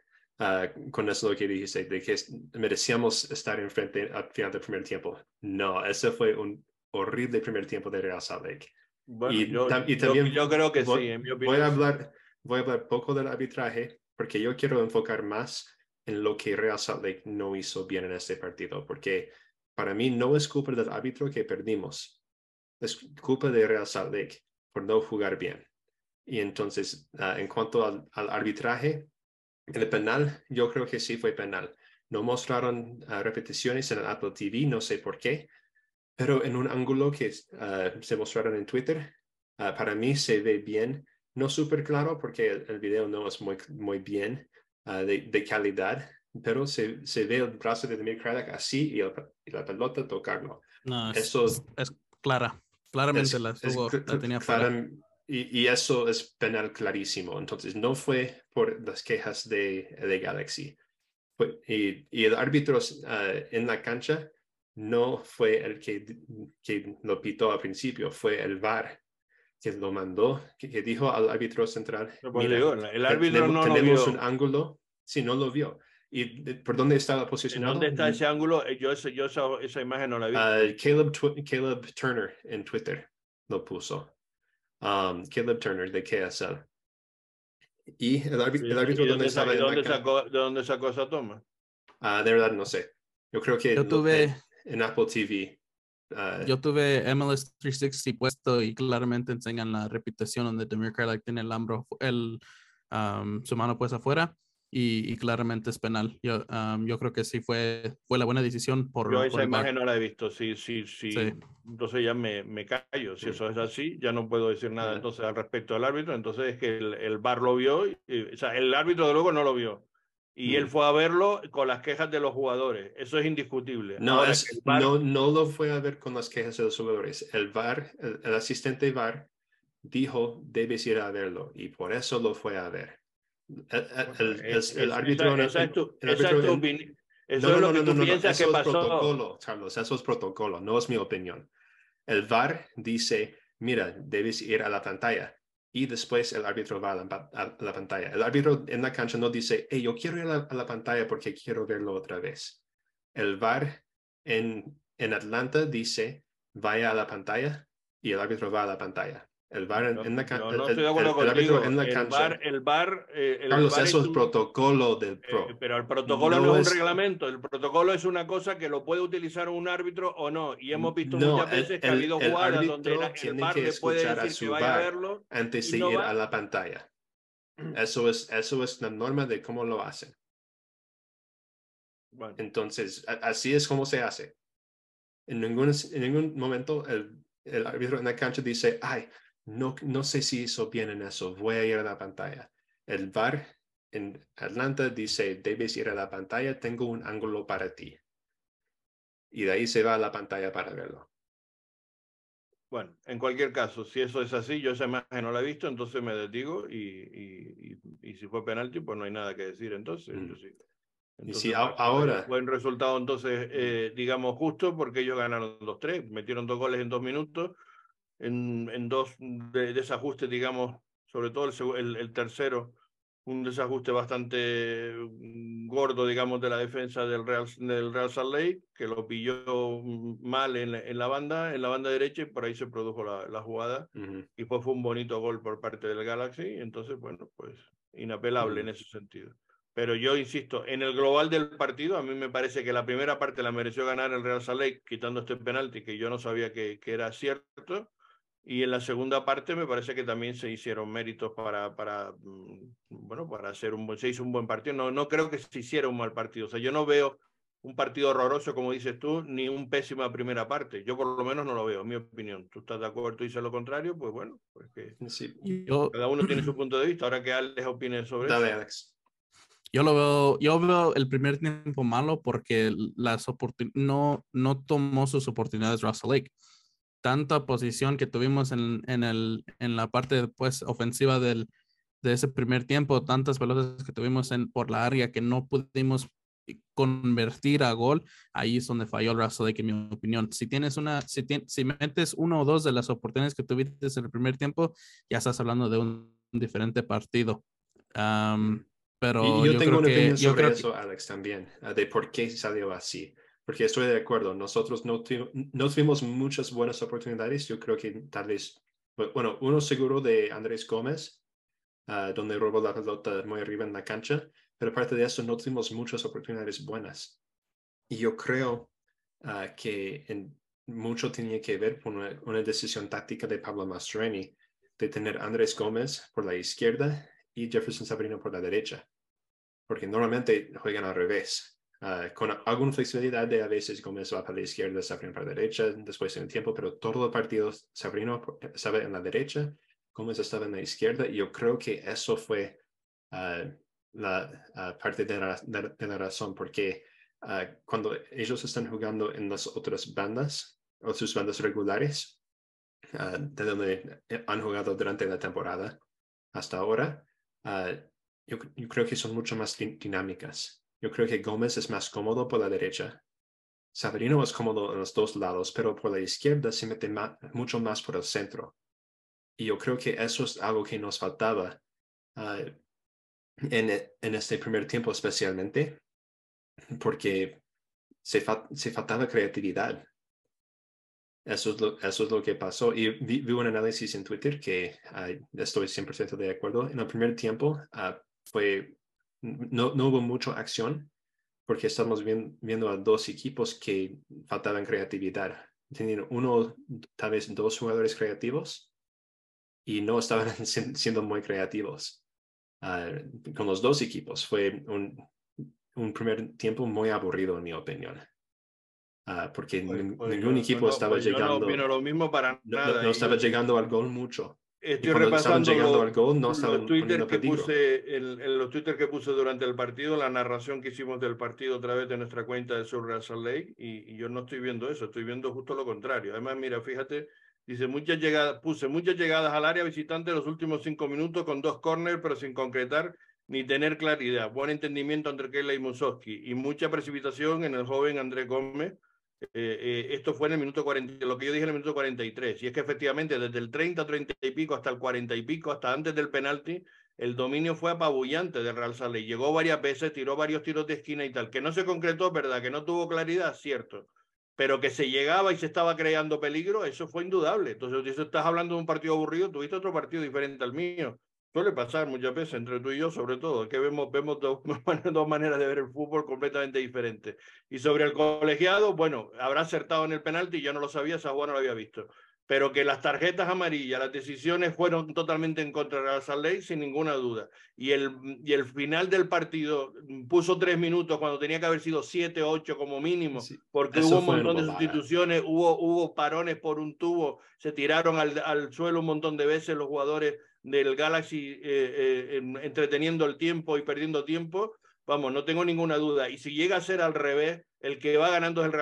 Uh, con eso lo que dijiste, de que merecíamos estar enfrente al final del primer tiempo. No, ese fue un horrible primer tiempo de Real Salt Lake. Bueno, y, yo, y, también yo, yo, creo que voy, sí, en mi opinión. Voy a, hablar, voy a hablar poco del arbitraje porque yo quiero enfocar más en lo que Real Salt Lake no hizo bien en este partido, porque para mí no es culpa del árbitro que perdimos, es culpa de Real Salt Lake, por no jugar bien. Y entonces, ah, en cuanto al, arbitraje, el penal, yo creo que sí fue penal. No mostraron ah, repeticiones en el Apple TV, no sé por qué, pero en un ángulo que ah, se mostraron en Twitter, para mí se ve bien, no súper claro porque el, video no es muy, muy bien de, calidad, pero se, se, ve el brazo de Demir Craddock así y, la pelota tocarlo. No, Eso, es, clara, claramente la, la tenía fuera y, eso es penal clarísimo. Entonces, no fue por las quejas de, de Galaxy. y, y, el árbitro ah, en la cancha no fue el que, que lo pitó al principio, fue el VAR que lo mandó, que, dijo al árbitro central. el árbitro no tenemos un ángulo, sí, no lo vio. ¿Y por dónde estaba posicionado? ¿Dónde está ese ángulo? Eh, yo, yo esa, esa imagen no la vi. Uh, Caleb, Caleb Turner en Twitter lo puso um, Caleb Turner de KSL. Y el, árbitro, dónde, estaba dónde sacó, ¿De dónde sacó esa toma? Uh, de verdad no sé. Yo creo que yo tuve, en, Apple TV. Uh, yo tuve MLS 360 puesto y claramente enseñan la repetición donde Demir Carlack tiene el hombro, el, um, su mano pues afuera y, claramente es penal. Yo, yo creo que sí fue, fue la buena decisión por Yo esa imagen no la he visto, sí, sí, sí. Entonces ya me, me callo. Si eso es así, ya no puedo decir nada entonces al respecto del árbitro. Entonces es que el, el VAR lo vio, o sea, el árbitro de luego no lo vio. Y él fue a verlo con las quejas de los jugadores. Eso es indiscutible. No, es, no, no lo fue a ver con las quejas de los jugadores. El VAR, el, el asistente VAR dijo, debes ir a verlo. Y por eso lo fue a ver. El, árbitro. Es. Eso es lo que tú piensas que pasó. protocolo, Carlos, eso es protocolo, no es mi opinión. El VAR dice, mira, debes ir a la pantalla y después el árbitro va a la, pantalla. El árbitro en la cancha no dice, hey, yo quiero ir a la, pantalla porque quiero verlo otra vez. El VAR en, en Atlanta dice, vaya a la pantalla y el árbitro va a la pantalla. El bar en, la cancha. No, estoy de acuerdo el, contigo. En la el bar, el bar, eh, el Carlos, eso es, protocolo del pro. Eh, pero el protocolo no, es un reglamento. El protocolo es una cosa que lo puede utilizar un árbitro o no. Y hemos visto muchas veces que ha habido jugadas donde el bar le puede decir que vaya a verlo. Antes de ir a la pantalla. Eso es, eso es la norma de cómo lo hacen. Bueno. Entonces, así es como se hace. En ningún, en ningún momento el, el árbitro en la cancha dice, ay, no, no sé si hizo bien en eso, voy a ir a la pantalla. El VAR en Atlanta dice, debes ir a la pantalla, tengo un ángulo para ti. Y de ahí se va a la pantalla para verlo. Bueno, en cualquier caso, si eso es así, yo esa imagen no la he visto, entonces me detigo y, y, si fue penalti, pues no hay nada que decir entonces. Mm. y si ahora... Buen resultado entonces, eh, digamos, justo porque ellos ganaron 2-3, metieron dos goles en dos minutos en, en dos desajustes, digamos, sobre todo el, el, tercero, un desajuste bastante mm, gordo, digamos, de la defensa del Real, del Real Salt Lake, que lo pilló mal en, en, la banda, en la banda derecha, y por ahí se produjo la, la jugada, y pues fue un bonito gol por parte del Galaxy, entonces, bueno, pues inapelable en ese sentido. Pero yo insisto, en el global del partido, a mí me parece que la primera parte la mereció ganar el Real Salt Lake, quitando este penalti que yo no sabía que, que era cierto, y en la segunda parte me parece que también se hicieron méritos para, para mm, bueno, para hacer un buen, se hizo un buen partido. No, no creo que se hiciera un mal partido. O sea, yo no veo un partido horroroso, como dices tú, ni un pésima primera parte. Yo por lo menos no lo veo, en mi opinión. ¿Tú estás de acuerdo? ¿Tú dices lo contrario? Pues bueno, pues que sí. cada uno tiene su punto de vista. Ahora que Alex opine sobre Dale, Alex. Yo lo veo, yo veo el primer tiempo malo porque las no, no tomó sus oportunidades Russell Lake tanta posición que tuvimos en, en, el, en la parte pues, ofensiva del, de ese primer tiempo, tantas pelotas que tuvimos en, por la área que no pudimos convertir a gol, ahí es donde falló el Russell Lake, en mi opinión. Si tienes una, si, si metes uno o dos de las oportunidades que tuviste en el primer tiempo, ya estás hablando de un, diferente partido. pero yo, tengo una opinión sobre eso, Alex, también, de por qué salió así porque estoy de acuerdo, nosotros no, tuvimos muchas buenas oportunidades, yo creo que tal vez, bueno, uno seguro de Andrés Gómez, ah, donde robó la pelota muy arriba en la cancha, pero aparte de eso no tuvimos muchas oportunidades buenas. Y yo creo uh, que en, mucho tenía que ver con una, decisión táctica de Pablo Mastroeni, de tener Andrés Gómez por la izquierda y Jefferson Sabrino por la derecha, porque normalmente juegan al revés. Ah, con alguna flexibilidad de a veces Gómez va para la izquierda, Sabrino para la derecha, después de un tiempo, pero todo el partido Sabrino estaba en la derecha, Gómez estaba en la izquierda, y yo creo que eso fue ah, la ah, parte de la, razón, porque cuando ellos están jugando en las otras bandas, o sus bandas regulares, de donde han jugado durante la temporada hasta ahora, yo, creo que son mucho más dinámicas. Yo creo que Gómez es más cómodo por la derecha. Sabrino es cómodo en los dos lados, pero por la izquierda se mete mucho más por el centro. Y yo creo que eso es algo que nos faltaba ah, en, en, este primer tiempo especialmente, porque se, se faltaba creatividad. Eso es, lo, eso es lo que pasó. Y vi, un análisis en Twitter que ah, estoy 100% de acuerdo. En el primer tiempo uh, fue no, no hubo mucha acción porque estamos viendo a dos equipos que faltaban creatividad. Tenían uno, tal vez dos jugadores creativos y no estaban siendo muy creativos. Ah, con los dos equipos fue un, un, primer tiempo muy aburrido, en mi opinión. Uh, porque pues, pues ningún equipo estaba pues llegando. no lo mismo para nada. No, estaba llegando al gol mucho. Estoy repasando los Twitter que puse, el, los Twitter que puse durante el partido, la narración que hicimos del partido a través de nuestra cuenta de Sur Salt Lake, y, yo no estoy viendo eso, estoy viendo justo lo contrario. Además, mira, fíjate, dice muchas llegadas, puse muchas llegadas al área visitante en los últimos cinco minutos con dos corners, pero sin concretar ni tener claridad. Buen entendimiento entre Keila y Musowski, y mucha precipitación en el joven Andrés Gómez eh, eh, esto fue en el minuto 40, lo que yo dije en el minuto 43, y es que efectivamente desde el 30, 30 y pico hasta el 40 y pico, hasta antes del penalti, el dominio fue apabullante del Real Sale. Llegó varias veces, tiró varios tiros de esquina y tal, que no se concretó, ¿verdad? Que no tuvo claridad, cierto. Pero que se llegaba y se estaba creando peligro, eso fue indudable. Entonces, si estás hablando de un partido aburrido, tuviste otro partido diferente al mío. Suele pasar muchas veces entre tú y yo, sobre todo, que vemos, vemos dos, dos, maneras de ver el fútbol completamente diferentes. Y sobre el colegiado, bueno, habrá acertado en el penalti, yo no lo sabía, esa no lo había visto. Pero que las tarjetas amarillas, las decisiones fueron totalmente en contra de la ley, sin ninguna duda. Y el, y el final del partido puso tres minutos cuando tenía que haber sido siete, ocho como mínimo, porque hubo un montón de sustituciones, hubo, hubo parones por un tubo, se tiraron al, al suelo un montón de veces los jugadores del Galaxy eh, eh, entreteniendo el tiempo y perdiendo tiempo, vamos, no tengo ninguna duda. Y si llega a ser al revés, el que va ganando es el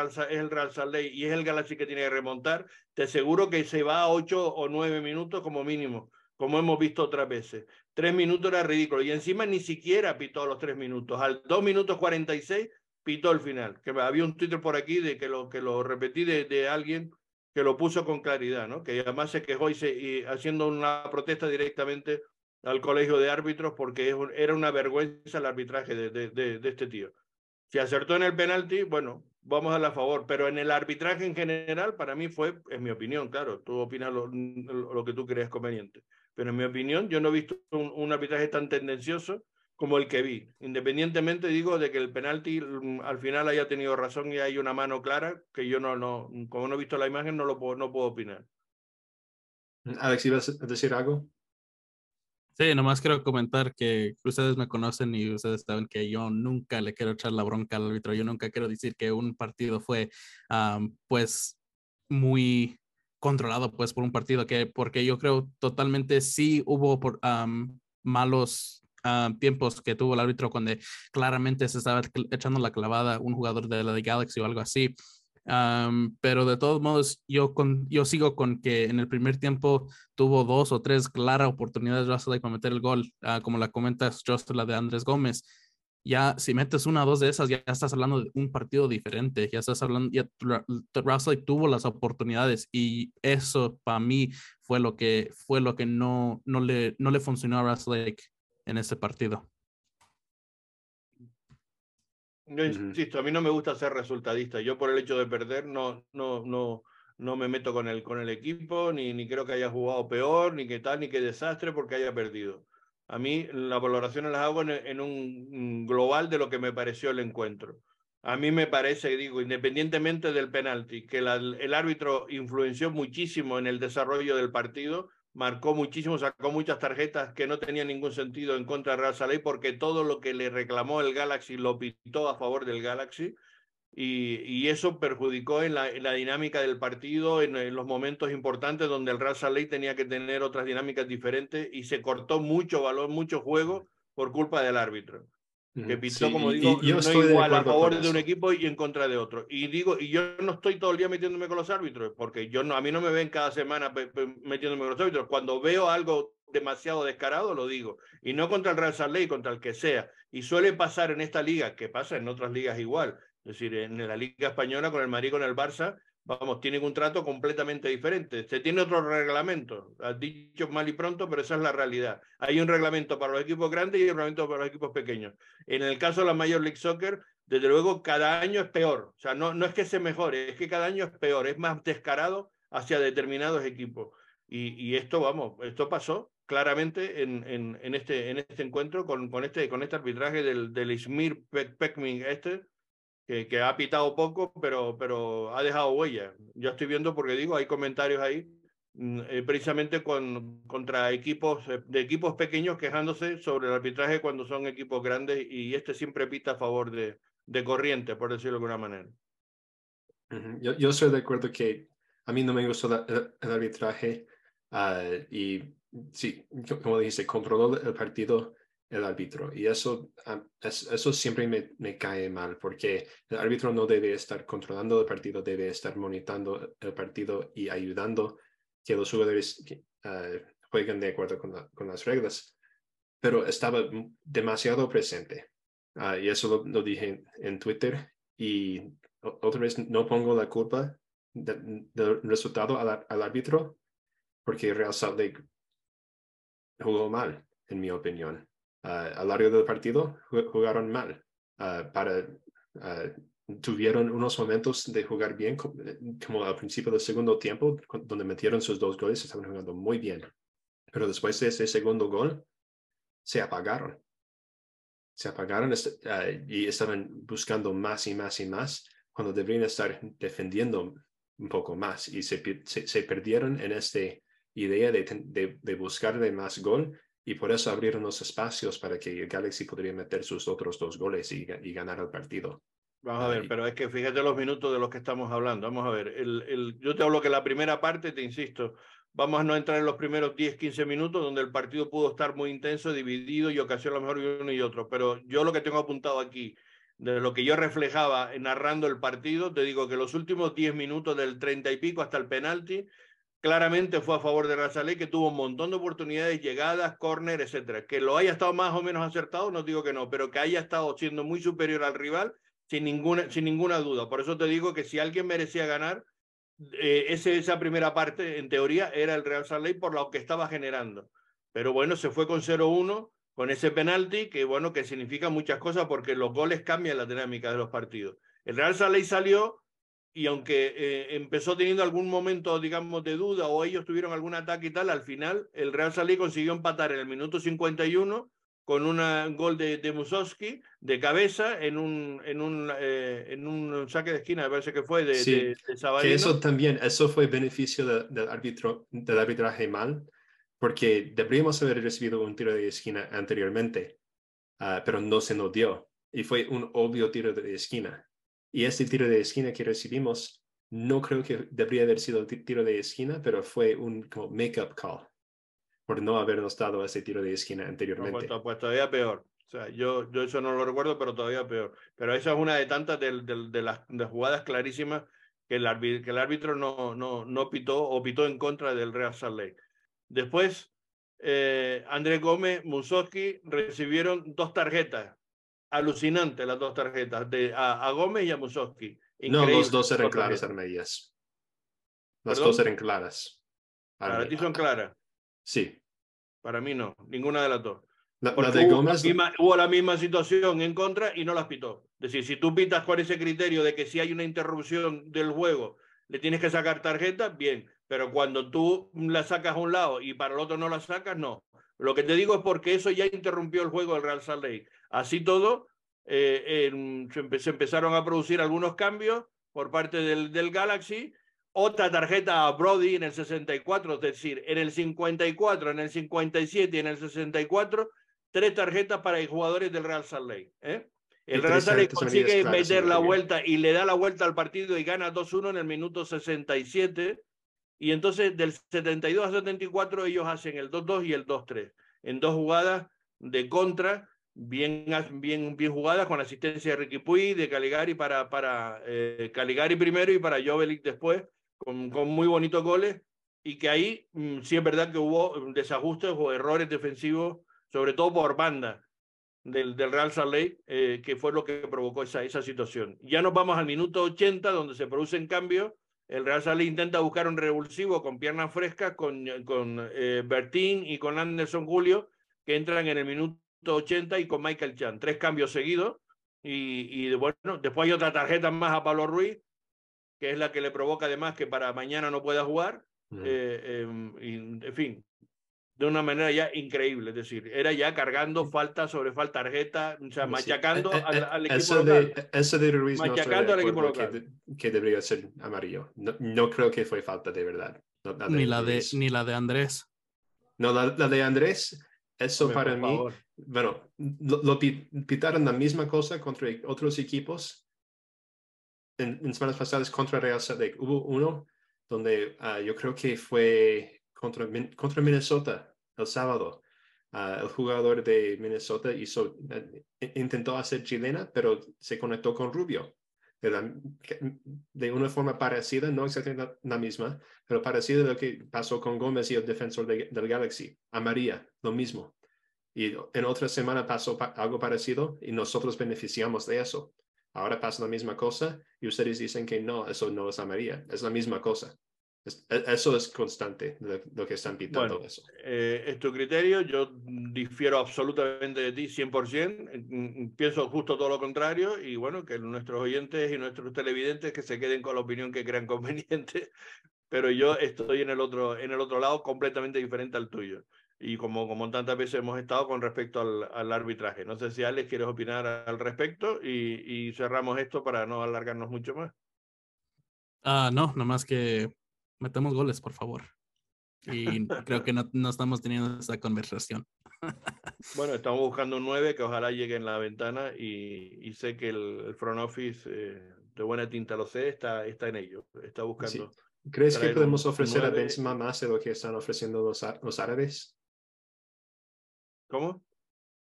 Real, es Salt Lake y es el Galaxy que tiene que remontar, te aseguro que se va a ocho o nueve minutos como mínimo, como hemos visto otras veces. Tres minutos era ridículo y encima ni siquiera pitó los tres minutos. Al dos minutos cuarenta y seis pitó el final. Que había un Twitter por aquí de que lo, que lo repetí de, de alguien que lo puso con claridad, ¿no? que además se quejó y, haciendo una protesta directamente al colegio de árbitros porque era una vergüenza el arbitraje de, de, este tío. Si acertó en el penalti, bueno, vamos a la favor, pero en el arbitraje en general, para mí fue, en mi opinión, claro, tú opinas lo, lo que tú creas conveniente, pero en mi opinión yo no he visto un arbitraje tan tendencioso como el que vi. Independientemente, digo, de que el penalti mm, al final haya tenido razón y hay una mano clara, que yo no, no como no he visto la imagen, no lo puedo, no puedo opinar. Alex, ¿ibas a decir algo? Sí, nomás quiero comentar que ustedes me conocen y ustedes saben que yo nunca le quiero echar la bronca al árbitro. Yo nunca quiero decir que un partido fue, pues, muy controlado, pues, por un partido que, porque yo creo totalmente sí hubo por, malos Tiempos que tuvo el árbitro cuando claramente se estaba echando la clavada un jugador de la de Galaxy o algo así. pero de todos modos, yo, con, yo sigo con que en el primer tiempo tuvo dos o tres claras oportunidades Russell de meter el gol, ah, como la comentas, Just la de Andrés Gómez. Ya, si metes una o dos de esas, ya estás hablando de un partido diferente. Ya estás hablando, ya Russell tuvo las oportunidades y eso para mí fue lo que, fue lo que no, no, le, no le funcionó a Russell en ese partido. Yo insisto, a mí no me gusta ser resultadista. Yo por el hecho de perder no, no, no, no me meto con el, con el equipo, ni, ni creo que haya jugado peor, ni que tal, ni que desastre porque haya perdido. A mí las valoraciones las hago en, un global de lo que me pareció el encuentro. A mí me parece, digo, independientemente del penalti, que el árbitro influenció muchísimo en el desarrollo del partido, marcó muchísimo, sacó muchas tarjetas que no tenían ningún sentido en contra de Real Saleh porque todo lo que le reclamó el Galaxy lo pitó a favor del Galaxy y, eso perjudicó en la, dinámica del partido, en, los momentos importantes donde el Real Saleh tenía que tener otras dinámicas diferentes y se cortó mucho valor, mucho juego por culpa del árbitro que pitó, sí, como digo, yo no igual a favor de un equipo y en contra de otro. Y digo, y yo no estoy todo el día metiéndome con los árbitros, porque yo no, a mí no me ven cada semana metiéndome con los árbitros. Cuando veo algo demasiado descarado, lo digo. Y no contra el Real Salt contra el que sea. Y suele pasar en esta liga, que pasa en otras ligas igual. Es decir, en la Liga Española con el Madrid, con el Barça, vamos, tienen un trato completamente diferente. Se tiene otro reglamento, has dicho mal y pronto, pero esa es la realidad. Hay un reglamento para los equipos grandes y un reglamento para los equipos pequeños. En el caso de la Major League Soccer, desde luego cada año es peor. O sea, no, no es que se mejore, es que cada año es peor, es más descarado hacia determinados equipos. Y, y esto, vamos, esto pasó claramente en, en, en, este, en este encuentro con, con, este, con este arbitraje del, del Ismir Pekmin este, que, ha pitado poco, pero, pero ha dejado huella. Yo estoy viendo porque digo, hay comentarios ahí eh, precisamente con, contra equipos eh, de equipos pequeños quejándose sobre el arbitraje cuando son equipos grandes y este siempre pita a favor de, de corriente, por decirlo de alguna manera. Yo, yo estoy de acuerdo que a mí no me gustó el, arbitraje uh, y sí, como dijiste, controló el partido el árbitro. Y eso, eso siempre me, cae mal, porque el árbitro no debe estar controlando el partido, debe estar monitando el partido y ayudando que los jugadores uh, jueguen de acuerdo con, con, las reglas. Pero estaba demasiado presente. Uh, y eso lo, dije en Twitter. Y otra vez no pongo la culpa del de resultado al, al, árbitro, porque Real Salt Lake jugó mal, en mi opinión a lo largo del partido jugaron mal. Para, uh, tuvieron unos momentos de jugar bien, como al principio del segundo tiempo, donde metieron sus dos goles, estaban jugando muy bien. Pero después de ese segundo gol, se apagaron. Se apagaron y estaban buscando más y más y más, cuando deberían estar defendiendo un poco más. Y se perdieron en esta idea de, de, de buscar de más gol y por eso abrieron los espacios para que Galaxy podría meter sus otros dos goles y, y ganar el partido. Vamos a ver, pero es que fíjate los minutos de los que estamos hablando. Vamos a ver, el, el, yo te hablo que la primera parte, te insisto, vamos a no entrar en los primeros 10, 15 minutos donde el partido pudo estar muy intenso, dividido y ocasión a lo mejor uno y otro. Pero yo lo que tengo apuntado aquí, de lo que yo reflejaba narrando el partido, te digo que los últimos 10 minutos del 30 y pico hasta el penalti, claramente fue a favor de Razalé, que tuvo un montón de oportunidades, llegadas, córner, etcétera. Que lo haya estado más o menos acertado, no digo que no, pero que haya estado siendo muy superior al rival, sin ninguna, sin ninguna duda. Por eso te digo que si alguien merecía ganar, eh, esa primera parte, en teoría, era el Real Salt por lo que estaba generando. Pero bueno, se fue con 0-1, con ese penalti, que bueno, que significa muchas cosas porque los goles cambian la dinámica de los partidos. El Real Salt salió y aunque eh, empezó teniendo algún momento, digamos, de duda o ellos tuvieron algún ataque y tal, al final el Real Salí consiguió empatar en el minuto 51 con un gol de, de Musowski de cabeza en un, en, un, eh, en un saque de esquina, me parece que fue de, sí, de, de que eso también, eso fue beneficio de, del, árbitro, del arbitraje mal, porque deberíamos haber recibido un tiro de esquina anteriormente, uh, pero no se nos dio. Y fue un obvio tiro de esquina. Y este tiro de esquina que recibimos, no creo que debería haber sido tiro de esquina, pero fue un como make-up call por no habernos dado ese tiro de esquina anteriormente. No, pues, todavía peor. O sea, yo, yo eso no lo recuerdo, pero todavía peor. Pero esa es una de tantas de, de, de las de jugadas clarísimas que el, árbitro, que el árbitro no, no, no pitó o pitó en contra del Real Salt Lake. Después, eh, Andrés Gómez, Musowski recibieron dos tarjetas alucinante las dos tarjetas, de, a, a Gómez y a Musowski. No, los dos eran claras, Armedias. Las ¿Perdón? dos eran claras. ¿Para ti son claras? Sí. Para mí no, ninguna de las dos. La, la de Gómez... Hubo la, misma, hubo la misma situación en contra y no las pitó. Es decir, si tú pitas con ese criterio de que si hay una interrupción del juego, le tienes que sacar tarjeta, bien. Pero cuando tú la sacas a un lado y para el otro no la sacas, no. Lo que te digo es porque eso ya interrumpió el juego del Real Salt Lake. Así todo, eh, en, se, empe se, empezaron a producir algunos cambios por parte del, del, Galaxy, otra tarjeta a Brody en el 64, es decir, en el 54, en el 57 y en el 64, tres tarjetas para jugadores del Real Salt Lake. ¿eh? El Real Salt Lake consigue meter la vuelta y le da la vuelta al partido y gana 2-1 en el minuto 67. Y entonces del 72 a 74 ellos hacen el 2-2 y el 2-3 en dos jugadas de contra bien, bien, bien jugadas con asistencia de Ricky Puy, de Caligari para, para eh, Caligari primero y para Jovelik después, con, con muy bonitos goles. Y que ahí mm, sí es verdad que hubo desajustes o errores defensivos, sobre todo por banda del, del Real Salt eh, que fue lo que provocó esa, esa situación. Ya nos vamos al minuto 80, donde se producen cambios. El Real Salt intenta buscar un revulsivo con piernas frescas, con, con eh, Bertín y con Anderson Julio, que entran en el minuto 80 y con Michael Chan. Tres cambios seguidos. Y, y bueno, después hay otra tarjeta más a Pablo Ruiz, que es la que le provoca además que para mañana no pueda jugar. Eh, em, en fin, de una manera ya increíble, es decir, era ya cargando falta sobre falta, tarjeta, o sea, machacando al, al, equipo eso local. De, eso de Ruiz machacando no al equipo local. Que, que, debería ser amarillo. No, no, creo que fue falta de verdad. No, la de ni, la de, ni la de Andrés. No, la, la de Andrés, eso Hombre, para mí, favor. bueno, lo, lo, pitaron la misma cosa contra otros equipos en, en semanas pasadas contra Real Salt Hubo uno donde uh, yo creo que fue contra, contra Minnesota el sábado. Uh, el jugador de Minnesota hizo, uh, intentó hacer chilena, pero se conectó con Rubio. De, de, una forma parecida, no exactamente la, misma, pero parecida a lo que pasó con Gómez y el defensor de, del Galaxy. A María, lo mismo. Y en otra semana pasó pa algo parecido y nosotros beneficiamos de eso. Ahora pasa la misma cosa y ustedes dicen que no, eso no es a María, es la misma cosa. E, eso es constante, lo que están pitando bueno, eso. Eh, es tu criterio, yo difiero absolutamente de ti 100%, pienso justo todo lo contrario y bueno, que nuestros oyentes y nuestros televidentes que se queden con la opinión que crean conveniente, pero yo estoy en el otro, en el otro lado completamente diferente al tuyo. Y como, como tantas veces hemos estado con respecto al, al arbitraje. No sé si Alex quieres opinar al respecto y, y cerramos esto para no alargarnos mucho más. Uh, no, nomás que metemos goles, por favor. Y creo que no, no estamos teniendo esa conversación. bueno, estamos buscando un 9 que ojalá llegue en la ventana y, y sé que el, el, front office, eh, de buena tinta lo sé, está, está en ello, está buscando. Sí. ¿Crees que podemos ofrecer a Benzema más de lo que están ofreciendo los, los árabes? ¿Cómo?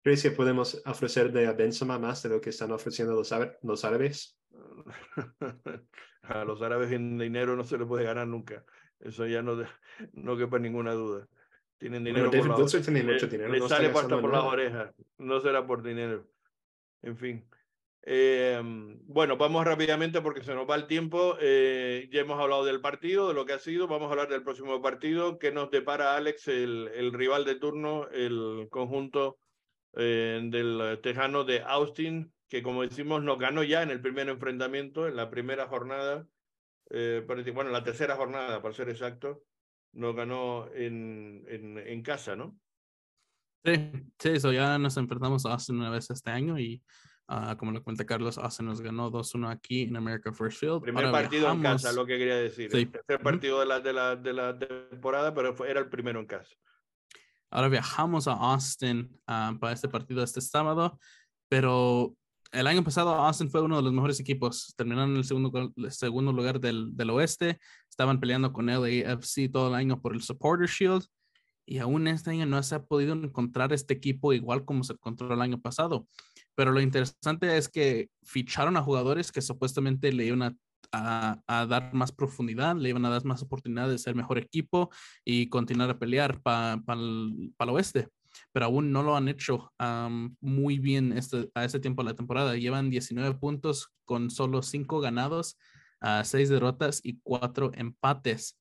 ¿Crees que podemos ofrecer de a Benzema más de lo que están ofreciendo los, los árabes? a los árabes en dinero no se les puede ganar nunca. Eso ya no, no quepa ninguna duda. Tienen dinero bueno, por mucho dinero. Le no sale pasta por las orejas. No será por dinero. En fin. Eh, bueno, vamos rápidamente porque se nos va el tiempo. Eh, ya hemos hablado del partido, de lo que ha sido. Vamos a hablar del próximo partido. que nos depara Alex, el, el rival de turno, el conjunto eh, del Tejano de Austin, que como decimos nos ganó ya en el primer enfrentamiento, en la primera jornada, eh, bueno, en la tercera jornada, para ser exacto, nos ganó en, en, en casa, ¿no? Sí, sí, eso ya nos enfrentamos a Austin una vez este año y uh, como lo cuenta Carlos, Austin nos ganó 2-1 aquí en America First Field. Primer Ahora partido viajamos... en casa, lo que quería decir. Sí. El tercer partido de, la, de, la, de la temporada, pero fue, era el primero en casa. Ahora viajamos a Austin uh, para este partido este sábado, pero el año pasado Austin fue uno de los mejores equipos. Terminaron en el segundo, segundo lugar del, del, oeste. Estaban peleando con LAFC todo el año por el Supporter Shield. Y aún este año no se ha podido encontrar este equipo igual como se encontró el año pasado. Pero lo interesante es que ficharon a jugadores que supuestamente le iban a, a, a dar más profundidad, le iban a dar más oportunidad de ser mejor equipo y continuar a pelear para pa pa el oeste pero aún no lo han hecho muy bien este, a este tiempo de la temporada. Llevan 19 puntos con solo 5 ganados, uh, 6 derrotas y 4 empates.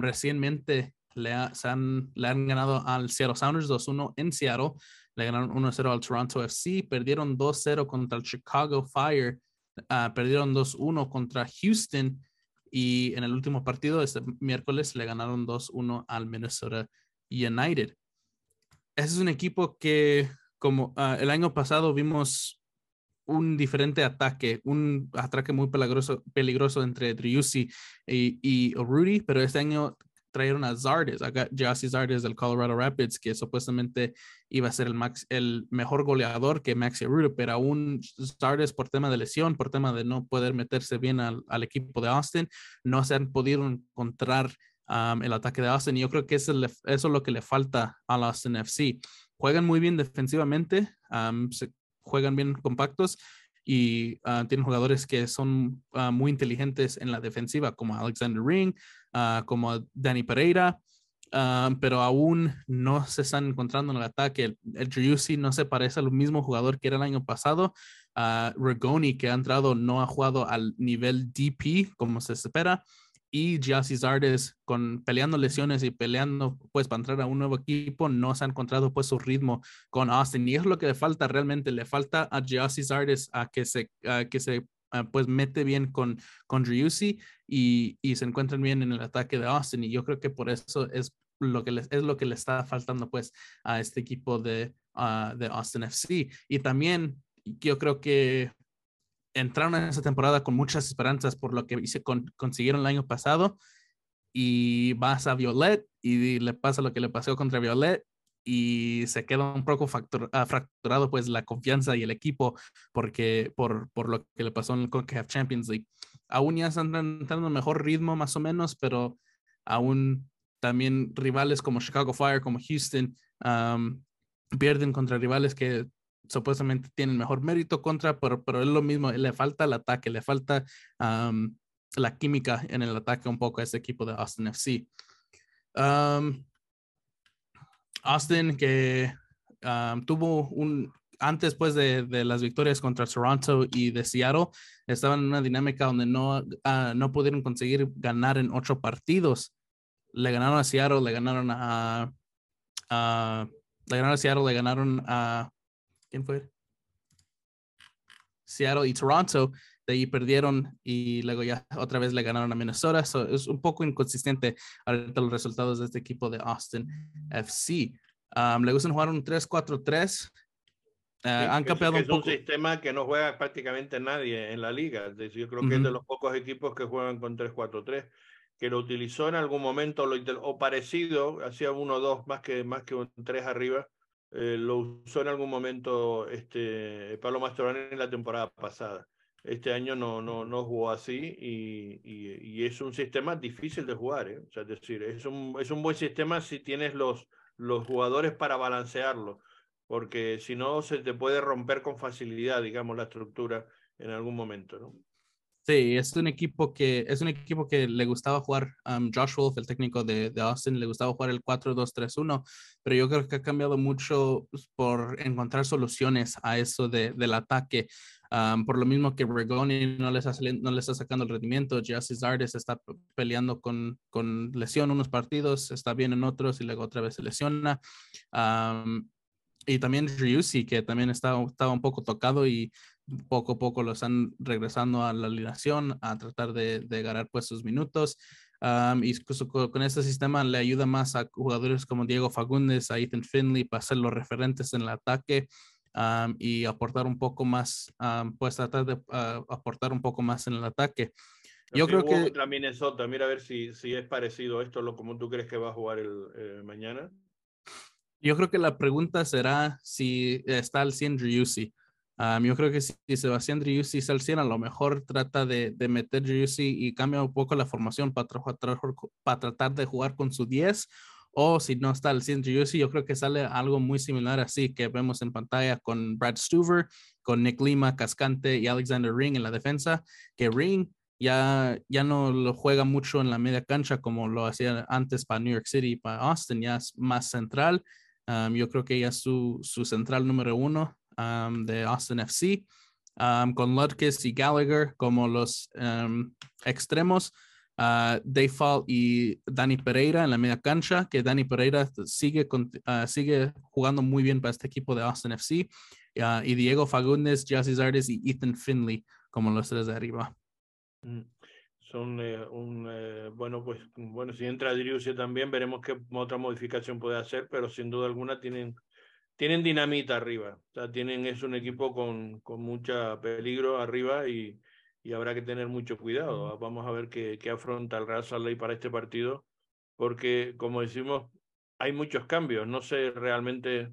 Recientemente le, han, ganado al Seattle Sounders 2-1 en Seattle, le ganaron 1-0 al Toronto FC, perdieron 2-0 contra el Chicago Fire, uh, perdieron 2-1 contra Houston y en el último partido este miércoles le ganaron 2-1 al Minnesota United ese es un equipo que, como uh, el año pasado vimos un diferente ataque, un ataque muy peligroso, peligroso entre Driussi y, Rudy, pero este año trajeron a Zardes, a Jesse Zardes del Colorado Rapids, que supuestamente iba a ser el, mejor goleador que Maxi Rudy, pero aún Zardes por tema de lesión, por tema de no poder meterse bien al equipo de Austin, no se han podido encontrar el ataque de Austin y yo creo que eso, eso es lo que le falta a Austin FC. Juegan muy bien defensivamente, juegan bien compactos, y uh, tienen jugadores que son uh, muy inteligentes en la defensiva, como Alexander Ring, uh, como Danny Pereira, pero aún no se están encontrando en el ataque. El, el no se parece al mismo jugador que era el año pasado. Regoni, que ha entrado, no ha jugado al nivel DP como se espera y Giassi Zardes con peleando lesiones y peleando pues para entrar a un nuevo equipo no se ha encontrado pues su ritmo con Austin y es lo que le falta realmente le falta a Giassi Zardes a que se que se pues mete bien con con Driussi y, y se encuentran bien en el ataque de Austin y yo creo que por eso es lo que les, es lo que le está faltando pues a este equipo de, uh, de Austin FC y también yo creo que entraron en esa temporada con muchas esperanzas por lo que hice consiguieron el año pasado y vas a Violet y le pasa lo que le pasó contra Violet y se queda un poco ah, fracturado pues la confianza y el equipo porque por, por lo que le pasó en el CONCACAF Champions League. Aún ya están entrando en mejor ritmo más o menos, pero aún también rivales como Chicago Fire, como Houston, pierden contra rivales que supuestamente tienen mejor mérito contra, pero, pero es lo mismo, le falta el ataque, le falta la química en el ataque un poco a ese equipo de Austin FC. Austin que tuvo un, antes pues de, de, las victorias contra Toronto y de Seattle, estaban en una dinámica donde no, ah, no pudieron conseguir ganar en ocho partidos. Le ganaron a Seattle, le ganaron a le ganaron a Seattle, le ganaron a ¿Quién fue? Seattle y Toronto. De ahí perdieron y luego ya otra vez le ganaron a Minnesota. es un poco inconsistente ahorita los resultados de este equipo de Austin FC. Um, le gustan jugar un 3-4-3. Uh, han cambiado un, poco. un sistema que no juega prácticamente nadie en la liga. yo creo que es de los pocos equipos que juegan con 3-4-3 que lo utilizó en algún momento lo, o parecido, hacía uno o dos más que, más que un 3 arriba, eh, lo usó en algún momento este, Pablo Mastroani en la temporada pasada. Este año no, no, no jugó así y, y, es un sistema difícil de jugar. ¿eh? Es decir, es un, es un buen sistema si tienes los, los jugadores para balancearlo, porque si no se te puede romper con facilidad, digamos, la estructura en algún momento. ¿no? Sí, es un equipo que es un equipo que le gustaba jugar um, Josh Wolf, el técnico de, Austin, le gustaba jugar el 4-2-3-1, pero yo creo que ha cambiado mucho pues, por encontrar soluciones a eso de, del ataque. Um, por lo mismo que Regoni no les está, no está sacando el rendimiento, Jesse Zardes está peleando con, con lesión unos partidos, está bien en otros y luego otra vez se lesiona. Um, y también Ryusi, que también estaba, estaba un poco tocado y poco a poco lo están regresando a la alineación a tratar de, de ganar pues sus minutos. y con, este sistema le ayuda más a jugadores como Diego Fagundes, a Ethan Finley para ser los referentes en el ataque y aportar un poco más, pues tratar de ah, aportar un poco más en el ataque. Yo creo que... La Minnesota, mira a ver si, si es parecido esto, lo como tú crees que va a jugar el eh, mañana. Yo creo que la pregunta será si está al 100 Driussi yo creo que si, Sebastián Driussi está al 100, a lo mejor trata de, de meter Driussi y cambia un poco la formación para, para tratar de jugar con su 10. O si no está al 100 Driussi, yo creo que sale algo muy similar así que vemos en pantalla con Brad Stuver, con Nick Lima, Cascante y Alexander Ring en la defensa, que Ring ya, ya no lo juega mucho en la media cancha como lo hacía antes para New York City y para Austin, ya es más central. yo creo que ya es su, su central número uno Um, de Austin FC, um, con Ludkis y Gallagher como los um, extremos. Uh, y Dani Pereira en la media cancha, que Dani Pereira sigue, uh, sigue jugando muy bien para este equipo de Austin FC, uh, y Diego Fagundes, Jesse Zardes y Ethan Finley como los tres de arriba. Mm, son eh, un, eh, bueno, pues bueno, si entra Driussi también, veremos qué otra modificación puede hacer, pero sin duda alguna tienen tienen dinamita arriba. O sea, tienen, es un equipo con, con mucho peligro arriba y, y habrá que tener mucho cuidado. Vamos a ver qué, qué afronta el Real Salt Lake para este partido, porque como decimos, hay muchos cambios. No sé realmente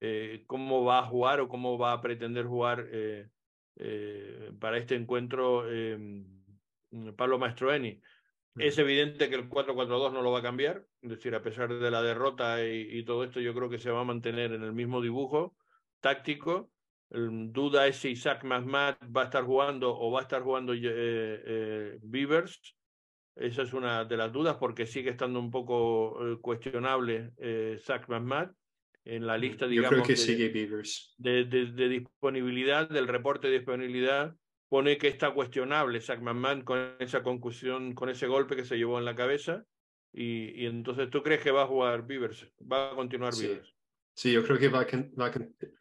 eh, cómo va a jugar o cómo va a pretender jugar eh, eh, para este encuentro em, Pablo Mastroeni. Es evidente que el 4-4-2 no lo va a cambiar, es decir, a pesar de la derrota y, todo esto, yo creo que se va a mantener en el mismo dibujo táctico. duda es si Isaac Mahmat va a estar jugando o va a estar jugando eh, Beavers. Esa es una de las dudas porque sigue estando un poco cuestionable eh, Zach Mahmat en la lista, digamos, Yo creo que sigue Beavers. De, de, disponibilidad, del reporte de disponibilidad, pone que está cuestionable Zach McMahon con esa concusión, con ese golpe que se llevó en la cabeza. Y, y entonces, ¿tú crees que va a jugar Beavers? ¿Va a continuar Beavers? Sí, yo creo que va a, va,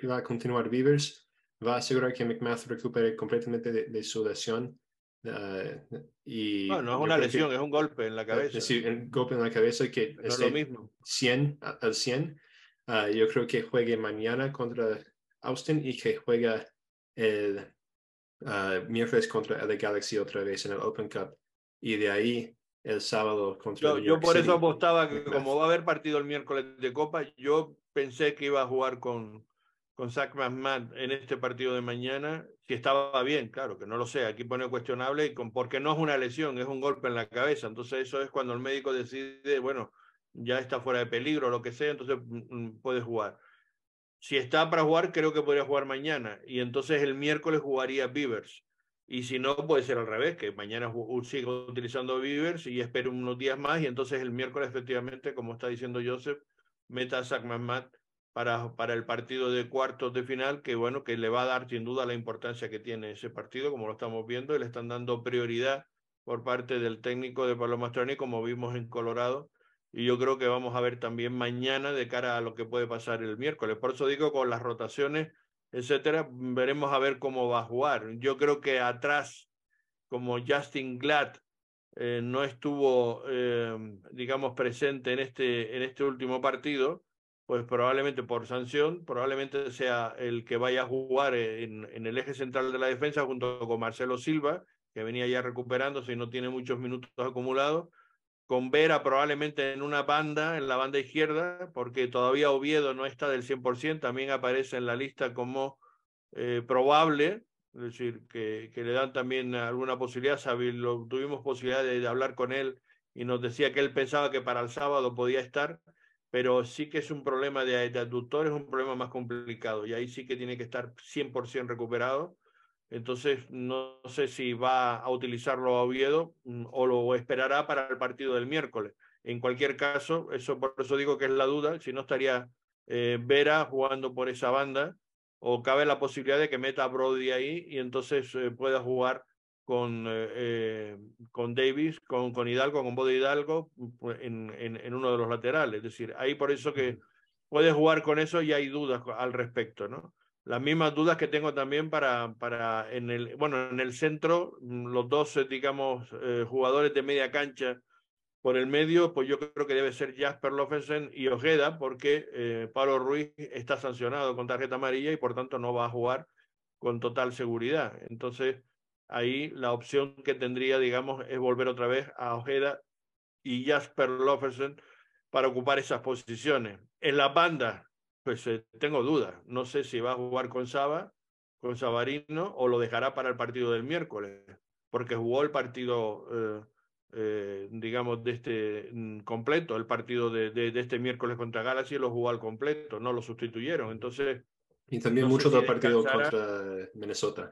va a continuar Beavers. Va a asegurar que McMath recupere completamente de, su lesión. Uh, y no, no es una lesión, es un golpe en la cabeza. Es decir, un golpe en la cabeza que es lo mismo. 100 al 100 Ah, yo creo que juegue mañana contra Austin y que juega el uh, miércoles contra el Galaxy otra vez en el Open Cup. Y de ahí el sábado contra Yo, yo por eso apostaba que como va a haber partido el miércoles de Copa, yo pensé que iba a jugar con, con Zach McMahon en este partido de mañana, si estaba bien, claro, que no lo sé, aquí pone cuestionable, y con, porque no es una lesión, es un golpe en la cabeza, entonces eso es cuando el médico decide, bueno, ya está fuera de peligro, lo que sea, entonces mm, mm, puede jugar. Si está para jugar, creo que podría jugar mañana. Y entonces el miércoles jugaría Beavers. Y si no, puede ser al revés, que mañana siga utilizando Beavers y espere unos días más. Y entonces el miércoles, efectivamente, como está diciendo Joseph, meta a Zach para, para el partido de cuartos de final, que bueno, que le va a dar sin duda la importancia que tiene ese partido, como lo estamos viendo, y le están dando prioridad por parte del técnico de Pablo Mastroni, como vimos en Colorado, y yo creo que vamos a ver también mañana de cara a lo que puede pasar el miércoles. Por eso digo, con las rotaciones, etcétera, veremos a ver cómo va a jugar. Yo creo que atrás, como Justin Glad eh, no estuvo, eh, digamos, presente en este, en este último partido, pues probablemente por sanción, probablemente sea el que vaya a jugar en, en el eje central de la defensa junto con Marcelo Silva, que venía ya recuperándose y no tiene muchos minutos acumulados con Vera probablemente en una banda, en la banda izquierda, porque todavía Oviedo no está del 100%, también aparece en la lista como eh, probable, es decir, que, le dan también alguna posibilidad. lo, tuvimos posibilidad de, hablar con él y nos decía que él pensaba que para el sábado podía estar, pero sí que es un problema de, de es un problema más complicado y ahí sí que tiene que estar 100% recuperado entonces, no sé si va a utilizarlo a Oviedo mm, o lo esperará para el partido del miércoles. En cualquier caso, eso por eso digo que es la duda, si no estaría eh, Vera jugando por esa banda o cabe la posibilidad de que meta a Brody ahí y entonces eh, pueda jugar con, eh, con Davis, con, con Hidalgo, con Bode Hidalgo pues, en, en, en, uno de los laterales. Es decir, ahí por eso que puede jugar con eso y hay dudas al respecto, ¿no? Las mismas dudas que tengo también para, para en el, bueno, en el centro, mm, los dos, eh, digamos, eh, jugadores de media cancha por el medio, pues yo creo que debe ser Jasper Lofensen y Ojeda, porque eh, Pablo Ruiz está sancionado con tarjeta amarilla y por tanto no va a jugar con total seguridad. Entonces, ahí la opción que tendría, digamos, es volver otra vez a Ojeda y Jasper Lofensen para ocupar esas posiciones. En la banda, pues eh, tengo dudas. No sé si va a jugar con Saba, con Sabarino, o lo dejará para el partido del miércoles, porque jugó el partido, eh, eh, digamos, de este mm, completo, el partido de, de, este miércoles contra Galaxy lo jugó al completo, no lo sustituyeron. Entonces. Y también mucho del partido contra Minnesota.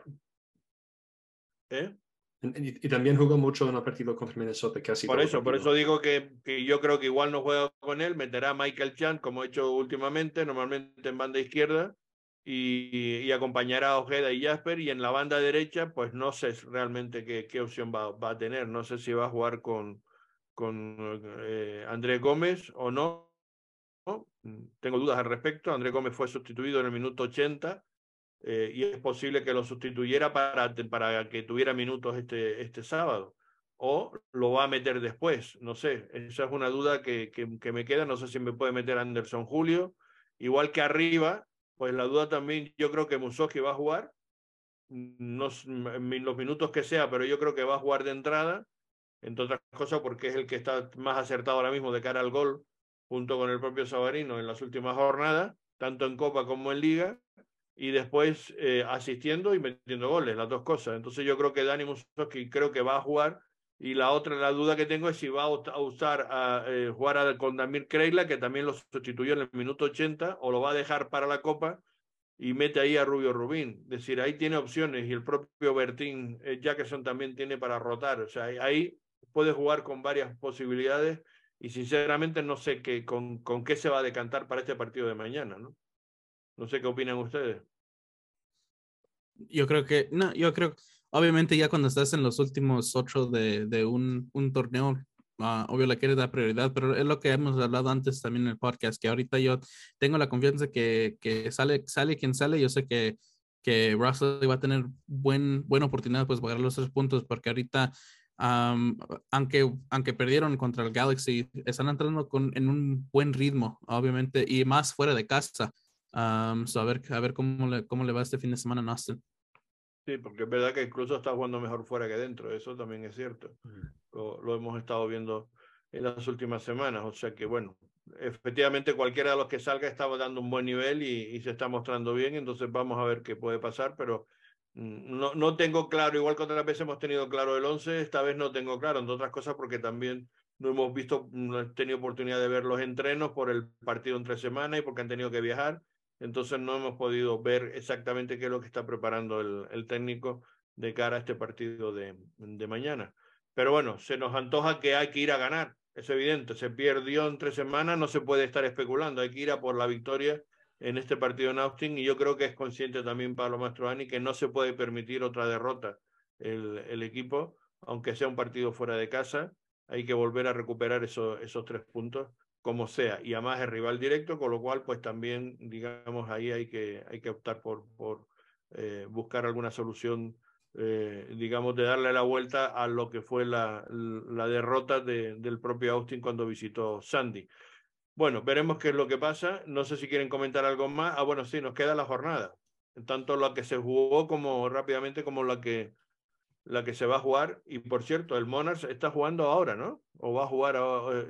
¿Eh? Y, también jugó mucho en el partido contra Minnesota, casi. Por eso, por eso digo que, que, yo creo que igual no juega con él, meterá a Michael Chan, como he hecho últimamente, normalmente en banda izquierda, y, y, acompañará a Ojeda y Jasper, y en la banda derecha, pues no sé realmente qué, qué opción va, va, a tener. No sé si va a jugar con, con eh, Andrés Gómez o no. Tengo dudas al respecto. Andrés Gómez fue sustituido en el minuto 80 eh, y es posible que lo sustituyera para, para que tuviera minutos este, este sábado. O lo va a meter después, no sé. Esa es una duda que, que, me queda. No sé si me puede meter Anderson Julio, Igual que arriba, pues la duda también, yo creo que Musoki va a jugar, no, los minutos que sea, pero yo creo que va a jugar de entrada, entre otras cosas porque es el que está más acertado ahora mismo de cara al gol, junto con el propio Sabarino en las últimas jornadas, tanto en Copa como en Liga, y después eh, asistiendo y metiendo goles, las dos cosas. Entonces yo creo que Dani Musoki creo que va a jugar, y la otra, la duda que tengo es si va a usar a eh, jugar con Damir Kreila, que también lo sustituyó en el minuto 80, o lo va a dejar para la Copa y mete ahí a Rubio Rubín. Es decir, ahí tiene opciones y el propio Bertín eh, Jackson también tiene para rotar. O sea, ahí puede jugar con varias posibilidades y sinceramente no sé qué, con, con qué se va a decantar para este partido de mañana, ¿no? No sé qué opinan ustedes. Yo creo que, no, yo creo, obviamente ya cuando estás en los últimos ocho de, de un, un torneo, uh, obvio le quieres dar prioridad, pero es lo que hemos hablado antes también en el podcast, que ahorita yo tengo la confianza que, que sale, sale quien sale, yo sé que, que Russell va a tener buen, buena oportunidad pues pagar los tres puntos, porque ahorita, um, aunque, aunque perdieron contra el Galaxy, están entrando con, en un buen ritmo, obviamente, y más fuera de casa. Um, a ver, a ver cómo, le, cómo le va este fin de semana en Austin. Sí, porque es verdad que incluso está jugando mejor fuera que dentro, eso también es cierto. Lo, lo, hemos estado viendo en las últimas semanas, o sea que bueno, efectivamente cualquiera de los que salga está dando un buen nivel y, y se está mostrando bien, entonces vamos a ver qué puede pasar, pero mm, no, no tengo claro, igual que otras veces hemos tenido claro el 11, esta vez no tengo claro, entre otras cosas porque también no hemos visto, no he tenido oportunidad de ver los entrenos por el partido entre semana y porque han tenido que viajar entonces no hemos podido ver exactamente qué es lo que está preparando el, técnico de cara a este partido de, mañana. Pero bueno, se nos antoja que hay que ir a ganar, es evidente, se perdió en tres semanas, no se puede estar especulando, hay que ir a por la victoria en este partido en Austin y yo creo que es consciente también Pablo Mastroani que no se puede permitir otra derrota el, equipo, aunque sea un partido fuera de casa, hay que volver a recuperar eso, esos tres puntos como sea, y además es rival directo, con lo cual pues también, digamos, ahí hay que, hay que optar por, por eh, buscar alguna solución, eh, digamos, de darle la vuelta a lo que fue la, la derrota de, del propio Austin cuando visitó Sandy. Bueno, veremos qué es lo que pasa. No sé si quieren comentar algo más. Ah, bueno, sí, nos queda la jornada. Tanto la que se jugó como rápidamente como la que, la que se va a jugar. Y por cierto, el Monarchs está jugando ahora, ¿no? O va a jugar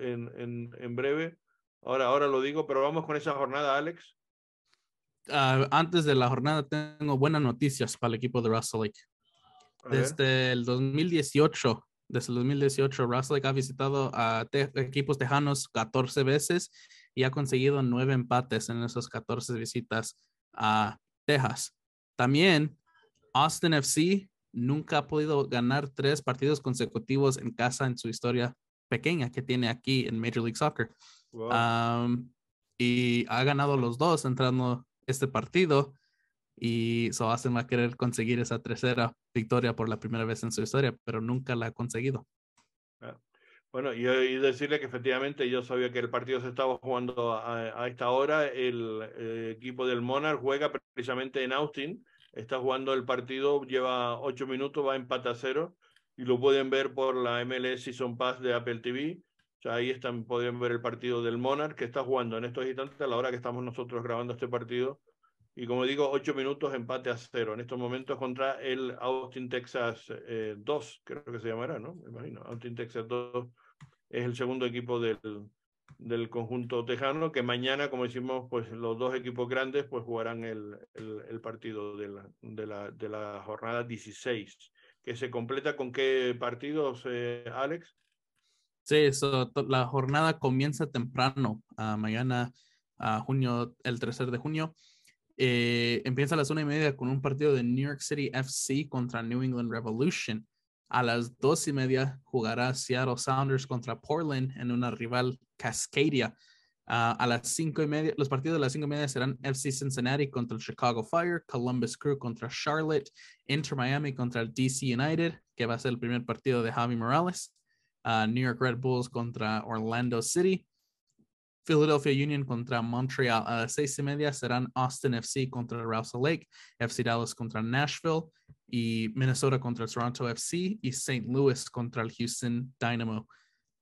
en, en, en breve. Ahora, ahora lo digo, pero vamos con esa jornada, Alex. Uh, antes de la jornada tengo buenas noticias para el equipo de Russell Lake. Desde el 2018, desde el 2018, Russell Lake ha visitado a te equipos tejanos 14 veces y ha conseguido nueve empates en esas 14 visitas a Texas. También Austin FC nunca ha podido ganar tres partidos consecutivos en casa en su historia pequeña que tiene aquí en Major League Soccer. Wow. Um, y ha ganado los dos entrando este partido y so Austin va a querer conseguir esa tercera victoria por la primera vez en su historia, pero nunca la ha conseguido. Ah, bueno, y, y, decirle que efectivamente yo sabía que el partido se estaba jugando a, a esta hora. El eh, equipo del Monarch juega precisamente en Austin está jugando el partido, lleva ocho minutos, va empate a cero y lo pueden ver por la MLS Season Pass de Apple TV. O sea, ahí están, pueden ver el partido del Monarch que está jugando en estos instantes a la hora que estamos nosotros grabando este partido. Y como digo, ocho minutos empate a cero. En estos momentos contra el Austin Texas 2, eh, creo que se llamará, ¿no? Me imagino. Austin Texas 2 es el segundo equipo del, del conjunto tejano, que mañana, como decimos, pues los dos equipos grandes pues jugarán el, el, el partido de la, de, la, de la jornada 16, que se completa con qué partidos, eh, Alex? Sí, so, la jornada comienza temprano, uh, mañana, uh, junio, el 3 de junio. Eh, empieza a las una y media con un partido de New York City FC contra New England Revolution. A las dos y media jugará Seattle Sounders contra Portland en una rival Cascadia. Uh, a las cinco y media, los partidos de las cinco y media serán FC Cincinnati contra el Chicago Fire, Columbus Crew contra Charlotte, Inter Miami contra el DC United, que va a ser el primer partido de Javi Morales, uh, New York Red Bulls contra Orlando City, Philadelphia Union contra Montreal. A las seis y media serán Austin FC contra Russell Lake, FC Dallas contra Nashville y Minnesota contra Toronto FC y St. Louis contra el Houston Dynamo.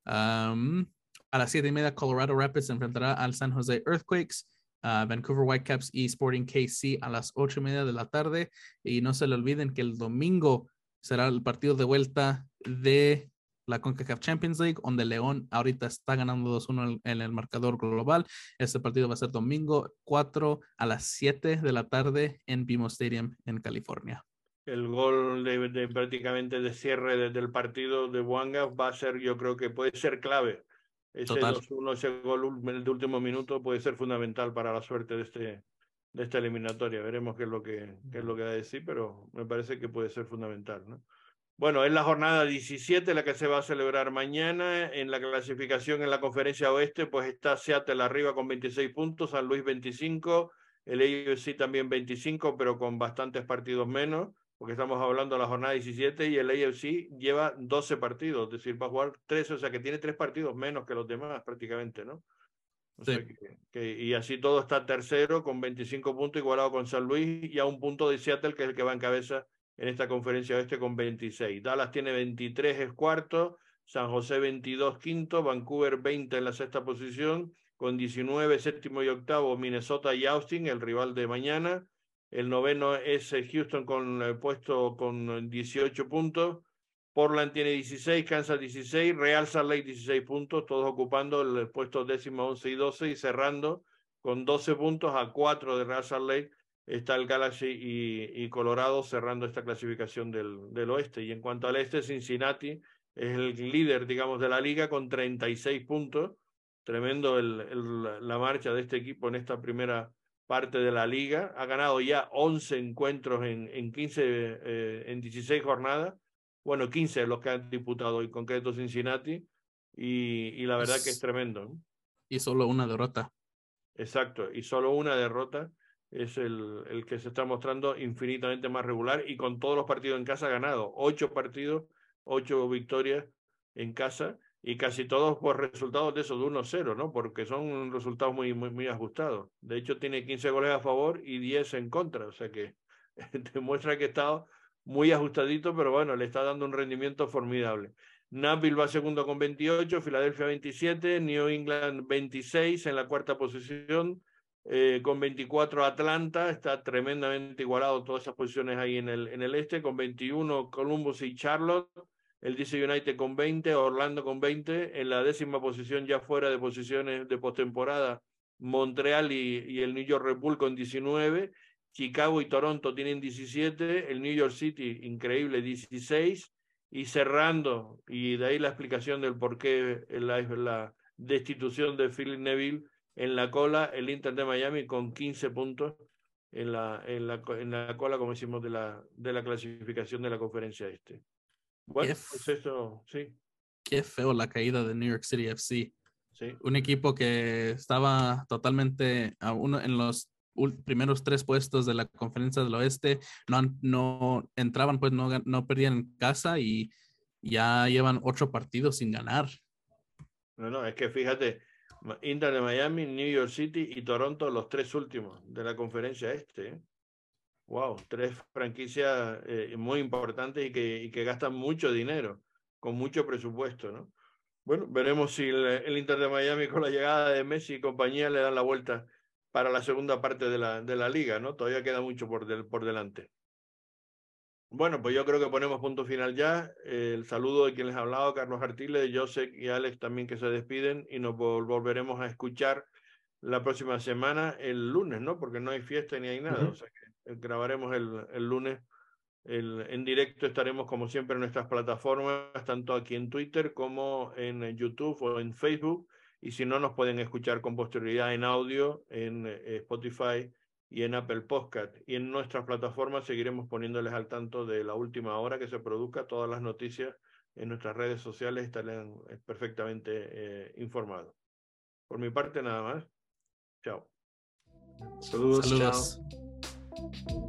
Um, a las siete y media, Colorado Rapids enfrentará al San Jose Earthquakes. Vancouver Whitecaps y Sporting KC a las ocho y media de la tarde. Y no se le olviden que el domingo será el partido de vuelta de la CONCACAF Champions League, donde León ahorita está ganando 2-1 en el marcador global. Este partido va a ser domingo 4 a las 7 de la tarde en BMO Stadium en California. El gol de, prácticamente de cierre del partido de Wanga va a ser, yo creo que puede ser clave. Ese 2-1, ese gol de último minuto puede ser fundamental para la suerte de este, de esta eliminatoria. Veremos qué es lo que, qué es lo que va a decir, pero me parece que puede ser fundamental. ¿no? Bueno, es la jornada 17 la que se va a celebrar mañana. En la clasificación en la conferencia oeste, pues está Seattle arriba con 26 puntos, San Luis 25, el AFC también 25, pero con bastantes partidos menos, porque estamos hablando de la jornada 17 y el AFC lleva 12 partidos, es decir, va a jugar 13, o sea que tiene tres partidos menos que los demás prácticamente, ¿no? sí. y así todo está tercero con 25 puntos igualado con San Luis y a un punto de Seattle, que es el que va en cabeza en esta conferencia oeste con 26. Dallas tiene 23, es cuarto. San José 22, quinto. Vancouver 20 en la sexta posición. Con 19, séptimo y octavo, Minnesota y Austin, el rival de mañana. El noveno es eh, Houston con el puesto con 18 puntos. Portland tiene 16, Kansas 16, Real Salt Lake 16 puntos, todos ocupando el puesto décimo, 11 y 12 y cerrando con 12 puntos a 4 de Real Salt Lake está el Galaxy y, Colorado cerrando esta clasificación del, del, oeste. Y en cuanto al este, Cincinnati es el líder, digamos, de la liga con 36 puntos. Tremendo el, la marcha de este equipo en esta primera parte de la liga. Ha ganado ya 11 encuentros en, en 15, eh, en 16 jornadas. Bueno, 15 los que han disputado en concreto Cincinnati. Y, y la verdad que es tremendo. Y solo una derrota. Exacto, y solo una derrota es el, el, que se está mostrando infinitamente más regular y con todos los partidos en casa ganado. Ocho partidos, ocho victorias en casa y casi todos por resultados de esos de 1-0, ¿no? Porque son resultados muy, muy, muy ajustados. De hecho, tiene 15 goles a favor y 10 en contra, o sea que demuestra que está muy ajustadito, pero bueno, le está dando un rendimiento formidable. Nashville va segundo con 28, Filadelfia 27, New England 26 en la cuarta posición, eh, con 24 Atlanta, está tremendamente igualado todas esas posiciones ahí en el, en el este, con 21 Columbus y Charlotte, el DC United con 20, Orlando con 20, en la décima posición ya fuera de posiciones de postemporada, Montreal y, el New York Red Bull con 19, Chicago y Toronto tienen 17, el New York City, increíble, 16, y cerrando, y de ahí la explicación del por qué la, la destitución de Philip Neville, en la cola el Inter de Miami con 15 puntos en la, en la, en la cola, como decimos, de la, de la clasificación de la conferencia este. Bueno, pues eso, sí. Qué feo la caída de New York City FC. Sí. Un equipo que estaba totalmente a uno en los primeros tres puestos de la conferencia del oeste, no, no entraban, pues no, no perdían en casa y ya llevan ocho partidos sin ganar. No, no, es que fíjate, Inter de Miami, New York City y Toronto, los tres últimos de la conferencia este. Wow, tres franquicias eh, muy importantes y que, y que gastan mucho dinero, con mucho presupuesto, ¿no? Bueno, veremos si el, Inter de Miami con la llegada de Messi y compañía le dan la vuelta para la segunda parte de la, de la liga, ¿no? Todavía queda mucho por, del, por delante. Bueno, pues yo creo que ponemos punto final ya. el saludo de quien les ha hablado, Carlos Artiles, José y Alex también que se despiden y nos volveremos a escuchar la próxima semana, el lunes, ¿no? Porque no hay fiesta ni hay nada. O sea grabaremos el, el lunes. El, en directo estaremos como siempre en nuestras plataformas, tanto aquí en Twitter como en YouTube o en Facebook. Y si no, nos pueden escuchar con posterioridad en audio en eh, Spotify y en Apple Podcast. Y en nuestras plataformas seguiremos poniéndoles al tanto de la última hora que se produzca. Todas las noticias en nuestras redes sociales estarán eh, perfectamente eh, informados. Por mi parte, nada más. Chao. Saludos. Saludos. Chao. Thank you.